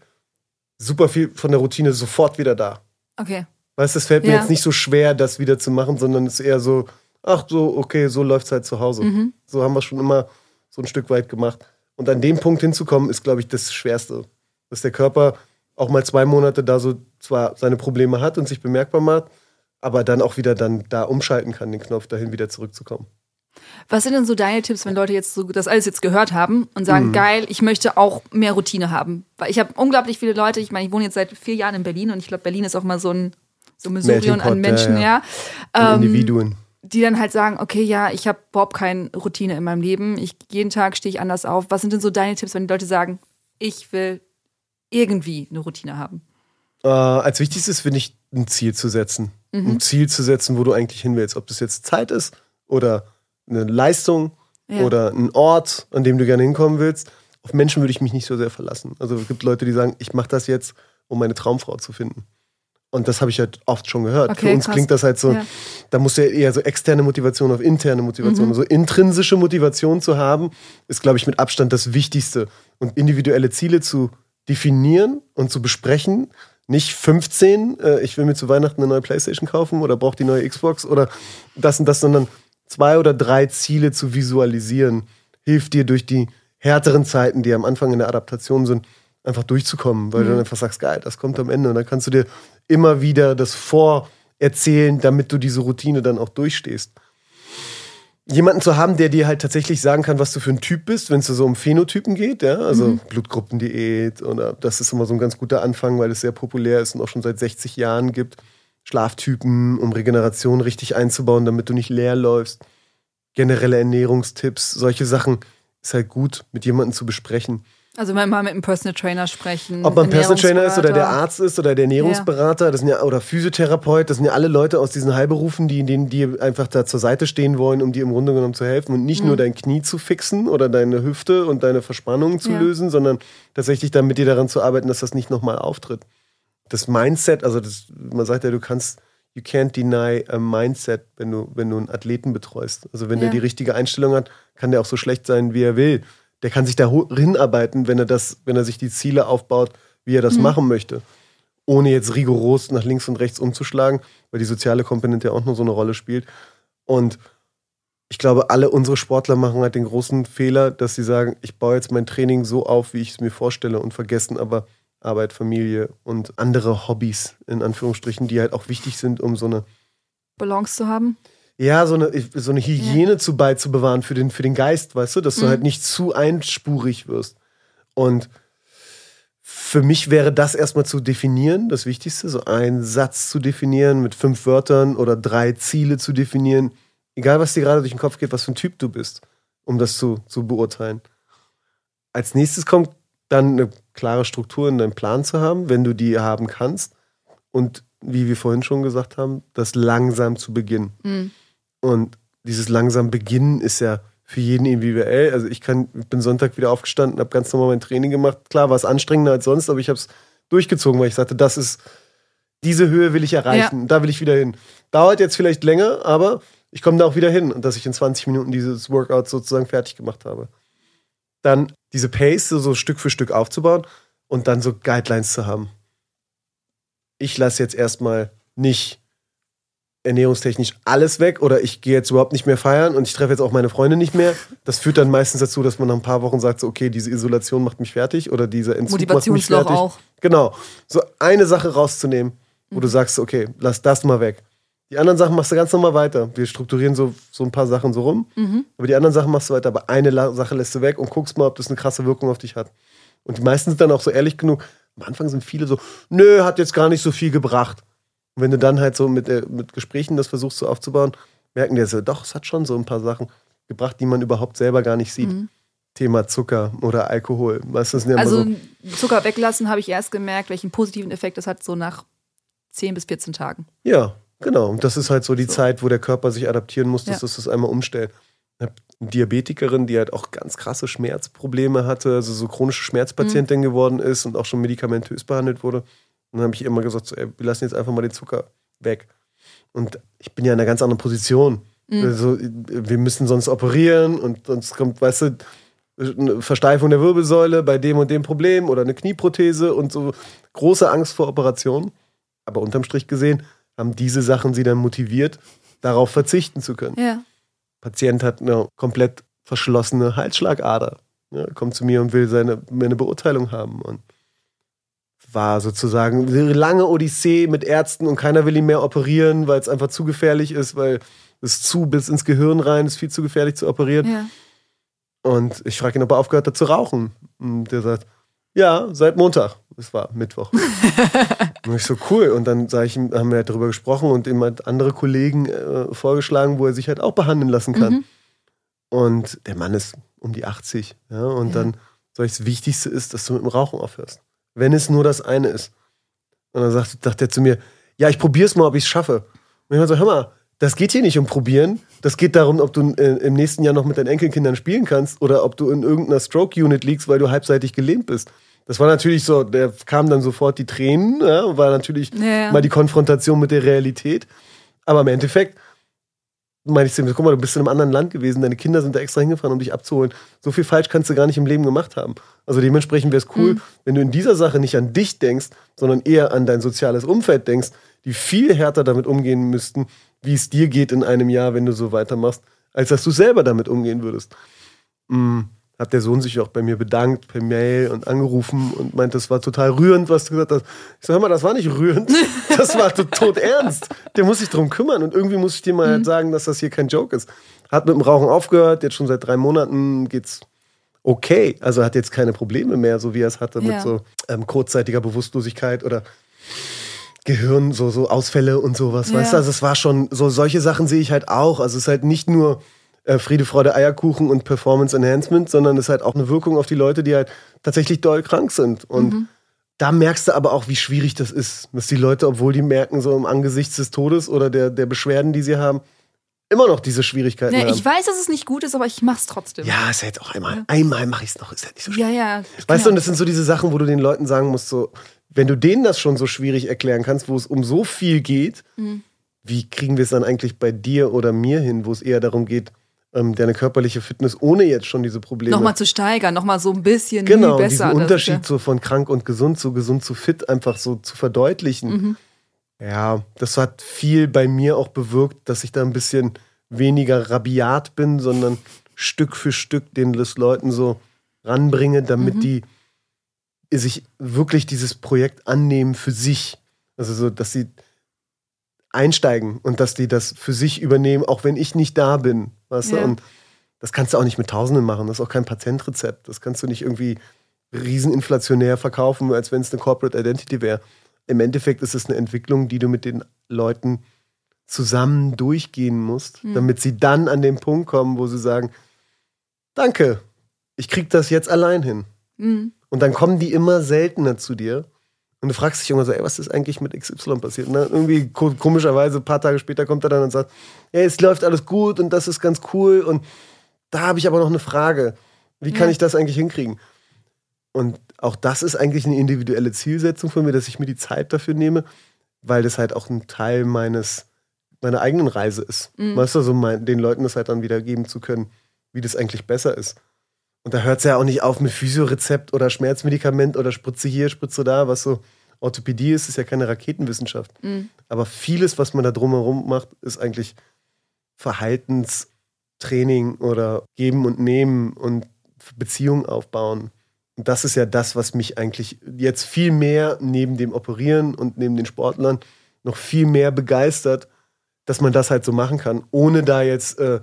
super viel von der Routine sofort wieder da. Okay. Weißt du, es fällt mir jetzt nicht so schwer, das wieder zu machen, sondern es ist eher so, ach so, okay, so läuft es halt zu Hause. Mhm. So haben wir schon immer so ein Stück weit gemacht. Und an dem Punkt hinzukommen, ist, glaube ich, das Schwerste. Dass der Körper auch mal zwei Monate da so zwar seine Probleme hat und sich bemerkbar macht, aber dann auch wieder dann da umschalten kann, den Knopf dahin wieder zurückzukommen. Was sind denn so deine Tipps, wenn Leute jetzt so das alles jetzt gehört haben und sagen, mhm. geil, ich möchte auch mehr Routine haben? Weil ich habe unglaublich viele Leute, ich meine, ich wohne jetzt seit vier Jahren in Berlin und ich glaube, Berlin ist auch mal so ein so Missourion an Menschen, ja. ja. Ähm, Individuen. Die dann halt sagen, okay, ja, ich habe überhaupt keine Routine in meinem Leben. Ich, jeden Tag stehe ich anders auf. Was sind denn so deine Tipps, wenn die Leute sagen, ich will irgendwie eine Routine haben? Äh, als wichtigstes finde ich, ein Ziel zu setzen. Mhm. Ein Ziel zu setzen, wo du eigentlich hin willst. Ob das jetzt Zeit ist oder eine Leistung ja. oder ein Ort, an dem du gerne hinkommen willst. Auf Menschen würde ich mich nicht so sehr verlassen. Also es gibt Leute, die sagen, ich mache das jetzt, um meine Traumfrau zu finden. Und das habe ich halt oft schon gehört. Okay, Für uns krass. klingt das halt so, ja. da muss ja eher so externe Motivation auf interne Motivation. Mhm. Also intrinsische Motivation zu haben, ist, glaube ich, mit Abstand das Wichtigste. Und individuelle Ziele zu definieren und zu besprechen. Nicht 15, äh, ich will mir zu Weihnachten eine neue Playstation kaufen oder brauche die neue Xbox oder das und das, sondern zwei oder drei Ziele zu visualisieren, hilft dir durch die härteren Zeiten, die am Anfang in der Adaptation sind, einfach durchzukommen, weil mhm. du dann einfach sagst, geil, das kommt am Ende. Und dann kannst du dir immer wieder das vorerzählen, damit du diese Routine dann auch durchstehst. Jemanden zu haben, der dir halt tatsächlich sagen kann, was du für ein Typ bist, wenn es so um Phänotypen geht, ja, also mhm. Blutgruppendiät oder das ist immer so ein ganz guter Anfang, weil es sehr populär ist und auch schon seit 60 Jahren gibt. Schlaftypen, um Regeneration richtig einzubauen, damit du nicht leer läufst. Generelle Ernährungstipps, solche Sachen ist halt gut, mit jemandem zu besprechen. Also mal mit einem Personal Trainer sprechen. Ob man Personal Trainer ist oder der Arzt ist oder der Ernährungsberater, ja. das sind ja oder Physiotherapeut, das sind ja alle Leute aus diesen Heilberufen, die denen die einfach da zur Seite stehen wollen, um dir im Grunde genommen zu helfen und nicht mhm. nur dein Knie zu fixen oder deine Hüfte und deine Verspannungen zu ja. lösen, sondern tatsächlich dann mit dir daran zu arbeiten, dass das nicht nochmal auftritt das Mindset, also das, man sagt ja, du kannst, you can't deny a mindset, wenn du, wenn du einen Athleten betreust. Also wenn ja. der die richtige Einstellung hat, kann der auch so schlecht sein, wie er will. Der kann sich da hinarbeiten, wenn er das, wenn er sich die Ziele aufbaut, wie er das mhm. machen möchte. Ohne jetzt rigoros nach links und rechts umzuschlagen, weil die soziale Komponente ja auch nur so eine Rolle spielt. Und ich glaube, alle unsere Sportler machen halt den großen Fehler, dass sie sagen, ich baue jetzt mein Training so auf, wie ich es mir vorstelle und vergessen aber, Arbeit, Familie und andere Hobbys, in Anführungsstrichen, die halt auch wichtig sind, um so eine Balance zu haben. Ja, so eine, so eine Hygiene ja. zu beizubewahren für den, für den Geist, weißt du, dass du mhm. halt nicht zu einspurig wirst. Und für mich wäre das erstmal zu definieren, das Wichtigste, so einen Satz zu definieren mit fünf Wörtern oder drei Ziele zu definieren, egal was dir gerade durch den Kopf geht, was für ein Typ du bist, um das zu, zu beurteilen. Als nächstes kommt dann eine klare Struktur in deinem Plan zu haben, wenn du die haben kannst. Und wie wir vorhin schon gesagt haben, das langsam zu beginnen. Mhm. Und dieses langsam beginnen ist ja für jeden individuell. Also ich kann, bin Sonntag wieder aufgestanden, habe ganz normal mein Training gemacht. Klar, war es anstrengender als sonst, aber ich habe es durchgezogen, weil ich sagte, das ist, diese Höhe will ich erreichen. Ja. Da will ich wieder hin. Dauert jetzt vielleicht länger, aber ich komme da auch wieder hin und dass ich in 20 Minuten dieses Workout sozusagen fertig gemacht habe. Dann diese Pace so, so Stück für Stück aufzubauen und dann so Guidelines zu haben. Ich lasse jetzt erstmal nicht ernährungstechnisch alles weg oder ich gehe jetzt überhaupt nicht mehr feiern und ich treffe jetzt auch meine Freunde nicht mehr. Das führt dann meistens dazu, dass man nach ein paar Wochen sagt, so, okay, diese Isolation macht mich fertig oder dieser Entzug macht mich fertig. auch. Genau. So eine Sache rauszunehmen, wo mhm. du sagst, okay, lass das mal weg. Die anderen Sachen machst du ganz normal weiter. Wir strukturieren so, so ein paar Sachen so rum, mhm. aber die anderen Sachen machst du weiter. Aber eine Sache lässt du weg und guckst mal, ob das eine krasse Wirkung auf dich hat. Und die meisten sind dann auch so ehrlich genug. Am Anfang sind viele so, nö, hat jetzt gar nicht so viel gebracht. Und wenn du dann halt so mit, äh, mit Gesprächen das versuchst so aufzubauen, merken die so, doch, es hat schon so ein paar Sachen gebracht, die man überhaupt selber gar nicht sieht. Mhm. Thema Zucker oder Alkohol. Weißt, das ja also so Zucker weglassen habe ich erst gemerkt, welchen positiven Effekt das hat, so nach 10 bis 14 Tagen. Ja, genau. Und das ist halt so die so. Zeit, wo der Körper sich adaptieren muss, dass ja. das einmal umstellt. Ich habe eine Diabetikerin, die halt auch ganz krasse Schmerzprobleme hatte, also so chronische Schmerzpatientin mhm. geworden ist und auch schon medikamentös behandelt wurde. Und dann habe ich immer gesagt, so, ey, wir lassen jetzt einfach mal den Zucker weg. Und ich bin ja in einer ganz anderen Position. Mhm. Also, wir müssen sonst operieren und sonst kommt, weißt du, eine Versteifung der Wirbelsäule bei dem und dem Problem oder eine Knieprothese und so große Angst vor Operationen. Aber unterm Strich gesehen haben diese Sachen sie dann motiviert, darauf verzichten zu können. Ja. Patient hat eine komplett verschlossene Halsschlagader. Ja, kommt zu mir und will seine, eine Beurteilung haben. Und war sozusagen eine lange Odyssee mit Ärzten und keiner will ihn mehr operieren, weil es einfach zu gefährlich ist, weil es zu bis ins Gehirn rein ist, viel zu gefährlich zu operieren. Ja. Und ich frage ihn, ob er aufgehört hat zu rauchen. Und der sagt, ja, seit Montag. Es war Mittwoch. und ich so, cool. Und dann sag ich, haben wir halt darüber gesprochen und ihm halt andere Kollegen äh, vorgeschlagen, wo er sich halt auch behandeln lassen kann. Mhm. Und der Mann ist um die 80. Ja, und ja. dann sag ich, das Wichtigste ist, dass du mit dem Rauchen aufhörst wenn es nur das eine ist. Und dann sagt, sagt er zu mir, ja, ich probiere es mal, ob ich es schaffe. Und ich war so, hör mal, das geht hier nicht um Probieren. Das geht darum, ob du äh, im nächsten Jahr noch mit deinen Enkelkindern spielen kannst oder ob du in irgendeiner Stroke-Unit liegst, weil du halbseitig gelähmt bist. Das war natürlich so, der kam dann sofort die Tränen, ja, war natürlich ja, ja. mal die Konfrontation mit der Realität. Aber im Endeffekt meine ich zu ihm, guck mal, du bist in einem anderen Land gewesen, deine Kinder sind da extra hingefahren, um dich abzuholen. So viel falsch kannst du gar nicht im Leben gemacht haben. Also dementsprechend wäre es cool, mhm. wenn du in dieser Sache nicht an dich denkst, sondern eher an dein soziales Umfeld denkst, die viel härter damit umgehen müssten, wie es dir geht in einem Jahr, wenn du so weitermachst, als dass du selber damit umgehen würdest. Mhm hat der Sohn sich auch bei mir bedankt per Mail und angerufen und meint, das war total rührend, was du gesagt hast. Ich sag, hör mal, das war nicht rührend, das war tot ernst. Der muss sich darum kümmern und irgendwie muss ich dir mal mhm. halt sagen, dass das hier kein Joke ist. Hat mit dem Rauchen aufgehört, jetzt schon seit drei Monaten geht's okay. Also hat jetzt keine Probleme mehr, so wie er es hatte ja. mit so ähm, kurzzeitiger Bewusstlosigkeit oder Gehirn, so, so Ausfälle und sowas, ja. weißt du? Also es war schon, so solche Sachen sehe ich halt auch. Also es ist halt nicht nur Friede, Freude, Eierkuchen und Performance Enhancement, sondern es hat auch eine Wirkung auf die Leute, die halt tatsächlich doll krank sind. Und mhm. da merkst du aber auch, wie schwierig das ist, dass die Leute, obwohl die merken, so im Angesicht des Todes oder der, der Beschwerden, die sie haben, immer noch diese Schwierigkeiten nee, haben. Ich weiß, dass es nicht gut ist, aber ich mach's trotzdem. Ja, ist ja jetzt auch einmal. Ja. Einmal mache ich es noch, ist halt nicht so schwierig. Ja, ja. Weißt du, und das sind so diese Sachen, wo du den Leuten sagen musst, so, wenn du denen das schon so schwierig erklären kannst, wo es um so viel geht, mhm. wie kriegen wir es dann eigentlich bei dir oder mir hin, wo es eher darum geht, ähm, deine körperliche Fitness ohne jetzt schon diese Probleme. Nochmal zu steigern, nochmal so ein bisschen genau, besser. Diesen Unterschied ja. so von krank und gesund zu gesund zu fit einfach so zu verdeutlichen. Mhm. Ja, das hat viel bei mir auch bewirkt, dass ich da ein bisschen weniger rabiat bin, sondern Stück für Stück den Leuten so ranbringe, damit mhm. die sich wirklich dieses Projekt annehmen für sich. Also so, dass sie einsteigen und dass die das für sich übernehmen, auch wenn ich nicht da bin. Weißt ja. du? Und das kannst du auch nicht mit Tausenden machen. Das ist auch kein Patentrezept. Das kannst du nicht irgendwie rieseninflationär verkaufen, als wenn es eine Corporate Identity wäre. Im Endeffekt ist es eine Entwicklung, die du mit den Leuten zusammen durchgehen musst, mhm. damit sie dann an den Punkt kommen, wo sie sagen, danke, ich krieg das jetzt allein hin. Mhm. Und dann kommen die immer seltener zu dir. Und du fragst dich irgendwann so, ey, was ist eigentlich mit XY passiert? Und irgendwie komischerweise, ein paar Tage später kommt er dann und sagt, ey, es läuft alles gut und das ist ganz cool. Und da habe ich aber noch eine Frage. Wie kann ja. ich das eigentlich hinkriegen? Und auch das ist eigentlich eine individuelle Zielsetzung von mir, dass ich mir die Zeit dafür nehme, weil das halt auch ein Teil meines, meiner eigenen Reise ist. Mhm. Weißt du, so mein, den Leuten das halt dann wieder geben zu können, wie das eigentlich besser ist. Und da hört es ja auch nicht auf mit Physiorezept oder Schmerzmedikament oder Spritze hier, Spritze da, was so Orthopädie ist, ist ja keine Raketenwissenschaft. Mhm. Aber vieles, was man da drumherum macht, ist eigentlich Verhaltenstraining oder Geben und Nehmen und Beziehungen aufbauen. Und das ist ja das, was mich eigentlich jetzt viel mehr neben dem Operieren und neben den Sportlern noch viel mehr begeistert, dass man das halt so machen kann, ohne da jetzt äh,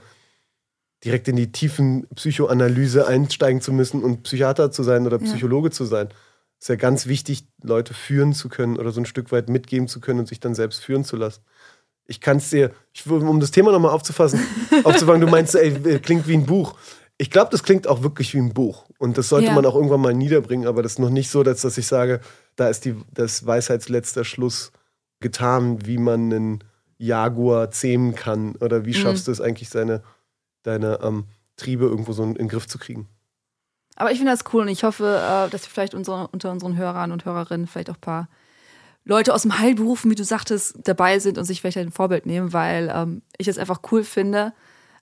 direkt in die tiefen Psychoanalyse einsteigen zu müssen und Psychiater zu sein oder Psychologe ja. zu sein. Es ist ja ganz wichtig, Leute führen zu können oder so ein Stück weit mitgeben zu können und sich dann selbst führen zu lassen. Ich kann es dir, ich, um das Thema nochmal aufzufassen, aufzufangen, du meinst, ey, klingt wie ein Buch. Ich glaube, das klingt auch wirklich wie ein Buch. Und das sollte ja. man auch irgendwann mal niederbringen, aber das ist noch nicht so, dass, dass ich sage, da ist die, das Weisheitsletzter Schluss getan, wie man einen Jaguar zähmen kann oder wie mhm. schaffst du es eigentlich, seine deine ähm, Triebe irgendwo so in, den Griff zu kriegen. Aber ich finde das cool und ich hoffe, äh, dass wir vielleicht unsere, unter unseren Hörern und Hörerinnen vielleicht auch ein paar Leute aus dem Heilberuf, wie du sagtest, dabei sind und sich vielleicht ein Vorbild nehmen, weil ähm, ich es einfach cool finde,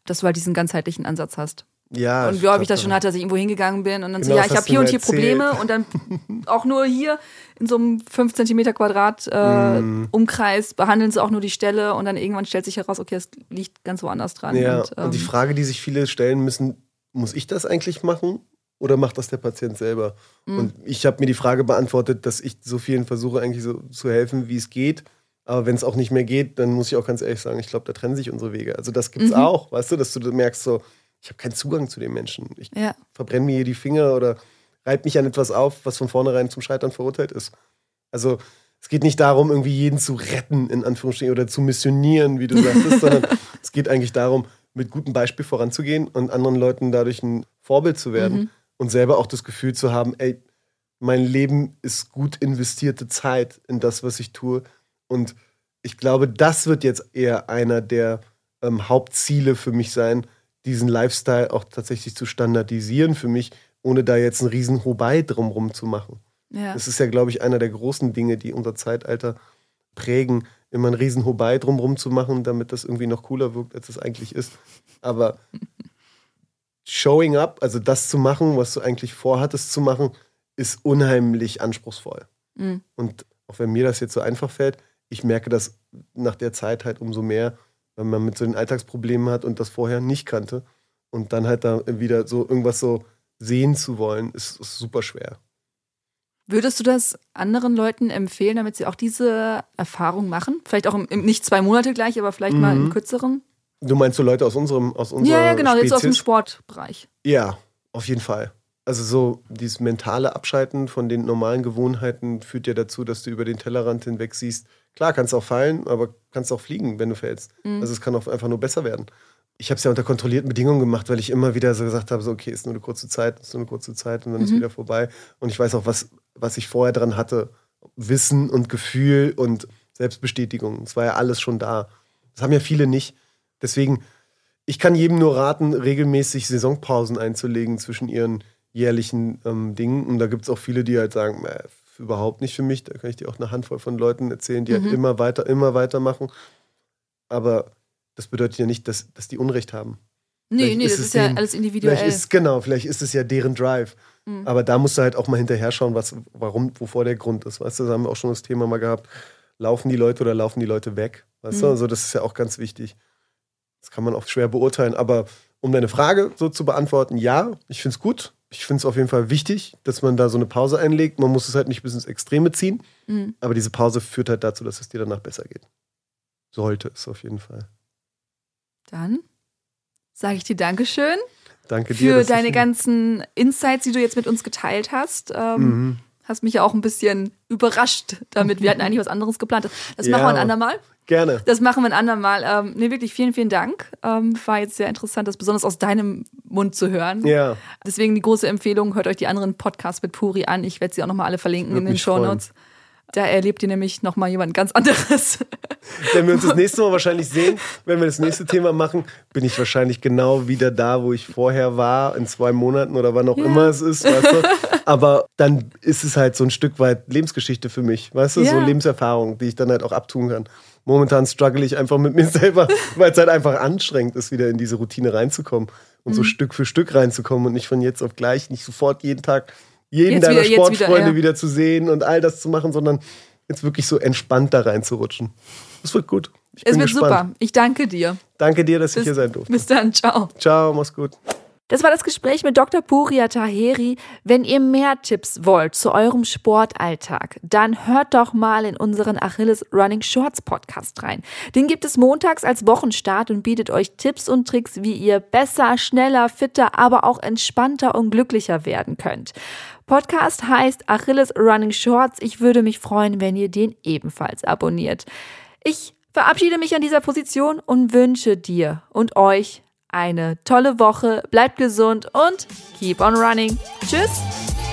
dass du halt diesen ganzheitlichen Ansatz hast. Ja. Und wie häufig ich das schon hatte, dass ich irgendwo hingegangen bin und dann genau, so, ja, ich habe hier und hier Probleme und dann auch nur hier in so einem 5 cm Quadrat äh, mm. Umkreis behandeln sie auch nur die Stelle und dann irgendwann stellt sich heraus, okay, es liegt ganz woanders dran. Ja, und, ähm, und die Frage, die sich viele stellen müssen, muss ich das eigentlich machen oder macht das der Patient selber? Mm. Und ich habe mir die Frage beantwortet, dass ich so vielen versuche, eigentlich so zu helfen, wie es geht. Aber wenn es auch nicht mehr geht, dann muss ich auch ganz ehrlich sagen, ich glaube, da trennen sich unsere Wege. Also das gibt's mhm. auch, weißt du, dass du merkst so, ich habe keinen Zugang zu den Menschen. Ich ja. verbrenne mir hier die Finger oder reibe mich an etwas auf, was von vornherein zum Scheitern verurteilt ist. Also es geht nicht darum, irgendwie jeden zu retten, in Anführungsstrichen, oder zu missionieren, wie du sagtest, sondern es geht eigentlich darum, mit gutem Beispiel voranzugehen und anderen Leuten dadurch ein Vorbild zu werden mhm. und selber auch das Gefühl zu haben, ey, mein Leben ist gut investierte Zeit in das, was ich tue. Und ich glaube, das wird jetzt eher einer der ähm, Hauptziele für mich sein, diesen Lifestyle auch tatsächlich zu standardisieren für mich, ohne da jetzt einen riesen Hobei drumrum zu machen. Ja. Das ist ja, glaube ich, einer der großen Dinge, die unser Zeitalter prägen, immer einen riesen Hobei drumrum zu machen, damit das irgendwie noch cooler wirkt, als es eigentlich ist. Aber showing up, also das zu machen, was du eigentlich vorhattest zu machen, ist unheimlich anspruchsvoll. Mhm. Und auch wenn mir das jetzt so einfach fällt, ich merke das nach der Zeit halt umso mehr, wenn man mit so den Alltagsproblemen hat und das vorher nicht kannte. Und dann halt da wieder so irgendwas so sehen zu wollen, ist, ist super schwer. Würdest du das anderen Leuten empfehlen, damit sie auch diese Erfahrung machen? Vielleicht auch im, im nicht zwei Monate gleich, aber vielleicht mhm. mal im kürzeren? Du meinst so Leute aus unserem aus unserer Ja, ja genau, Spezies? jetzt aus dem Sportbereich. Ja, auf jeden Fall. Also so dieses mentale Abschalten von den normalen Gewohnheiten führt ja dazu, dass du über den Tellerrand hinweg siehst, Klar, kannst auch fallen, aber kannst auch fliegen, wenn du fällst. Mhm. Also es kann auch einfach nur besser werden. Ich habe es ja unter kontrollierten Bedingungen gemacht, weil ich immer wieder so gesagt habe, so okay, ist nur eine kurze Zeit, ist nur eine kurze Zeit und dann mhm. ist wieder vorbei. Und ich weiß auch, was, was ich vorher dran hatte. Wissen und Gefühl und Selbstbestätigung. Es war ja alles schon da. Das haben ja viele nicht. Deswegen, ich kann jedem nur raten, regelmäßig Saisonpausen einzulegen zwischen ihren jährlichen ähm, Dingen. Und da gibt es auch viele, die halt sagen, äh, überhaupt nicht für mich. Da kann ich dir auch eine Handvoll von Leuten erzählen, die halt mhm. halt immer weiter, immer weitermachen. Aber das bedeutet ja nicht, dass, dass die Unrecht haben. Nee, vielleicht nee, ist das ist ja alles individuell. Vielleicht ist, genau, vielleicht ist es ja deren Drive. Mhm. Aber da musst du halt auch mal hinterher schauen, was, warum, wovor der Grund ist. Weißt du, da haben wir auch schon das Thema mal gehabt. Laufen die Leute oder laufen die Leute weg? Weißt mhm. du, also das ist ja auch ganz wichtig. Das kann man auch schwer beurteilen. Aber um deine Frage so zu beantworten, ja, ich finde es gut ich finde es auf jeden Fall wichtig, dass man da so eine Pause einlegt. Man muss es halt nicht bis ins Extreme ziehen, mhm. aber diese Pause führt halt dazu, dass es dir danach besser geht. Sollte es auf jeden Fall. Dann sage ich dir Dankeschön. Danke dir. Für deine ganzen Insights, die du jetzt mit uns geteilt hast. Ähm, Mhm. Hast mich ja auch ein bisschen überrascht damit. Wir hatten eigentlich was anderes geplant. Das machen wir ein andermal. Gerne. Das machen wir ein andermal. Ähm, nee, wirklich vielen, vielen Dank. Ähm, war jetzt sehr interessant, das besonders aus deinem Mund zu hören. Ja. Deswegen die große Empfehlung, hört euch die anderen Podcasts mit Puri an. Ich werde sie auch nochmal alle verlinken Würde in den Show. Notes. Da erlebt ihr nämlich nochmal jemand ganz anderes. Wenn wir uns das nächste Mal wahrscheinlich sehen, wenn wir das nächste Thema machen, bin ich wahrscheinlich genau wieder da, wo ich vorher war, in zwei Monaten oder wann auch immer es ist, weißt du? Aber dann ist es halt so ein Stück weit Lebensgeschichte für mich, weißt du? So Ja. Lebenserfahrung, die ich dann halt auch abtun kann. Momentan struggle ich einfach mit mir selber, weil es halt einfach anstrengend ist, wieder in diese Routine reinzukommen und Mhm. so Stück für Stück reinzukommen und nicht von jetzt auf gleich, nicht sofort jeden Tag jeden Jetzt deiner wieder, jetzt wieder, Sportfreunde ja. wieder zu sehen und all das zu machen, sondern jetzt wirklich so entspannt da reinzurutschen. Das wird gut. Ich Es bin wird gespannt. super. Ich danke dir. Danke dir, dass ich Bis, hier sein durfte. bis dann. Ciao. Ciao, mach's gut. Das war das Gespräch mit Dr. Puria Taheri. Wenn ihr mehr Tipps wollt zu eurem Sportalltag, dann hört doch mal in unseren Achilles Running Shorts Podcast rein. Den gibt es montags als Wochenstart und bietet euch Tipps und Tricks, wie ihr besser, schneller, fitter, aber auch entspannter und glücklicher werden könnt. Podcast heißt Achilles Running Shorts. Ich würde mich freuen, wenn ihr den ebenfalls abonniert. Ich verabschiede mich an dieser Position und wünsche dir und euch eine tolle Woche. Bleibt gesund und keep on running. Tschüss.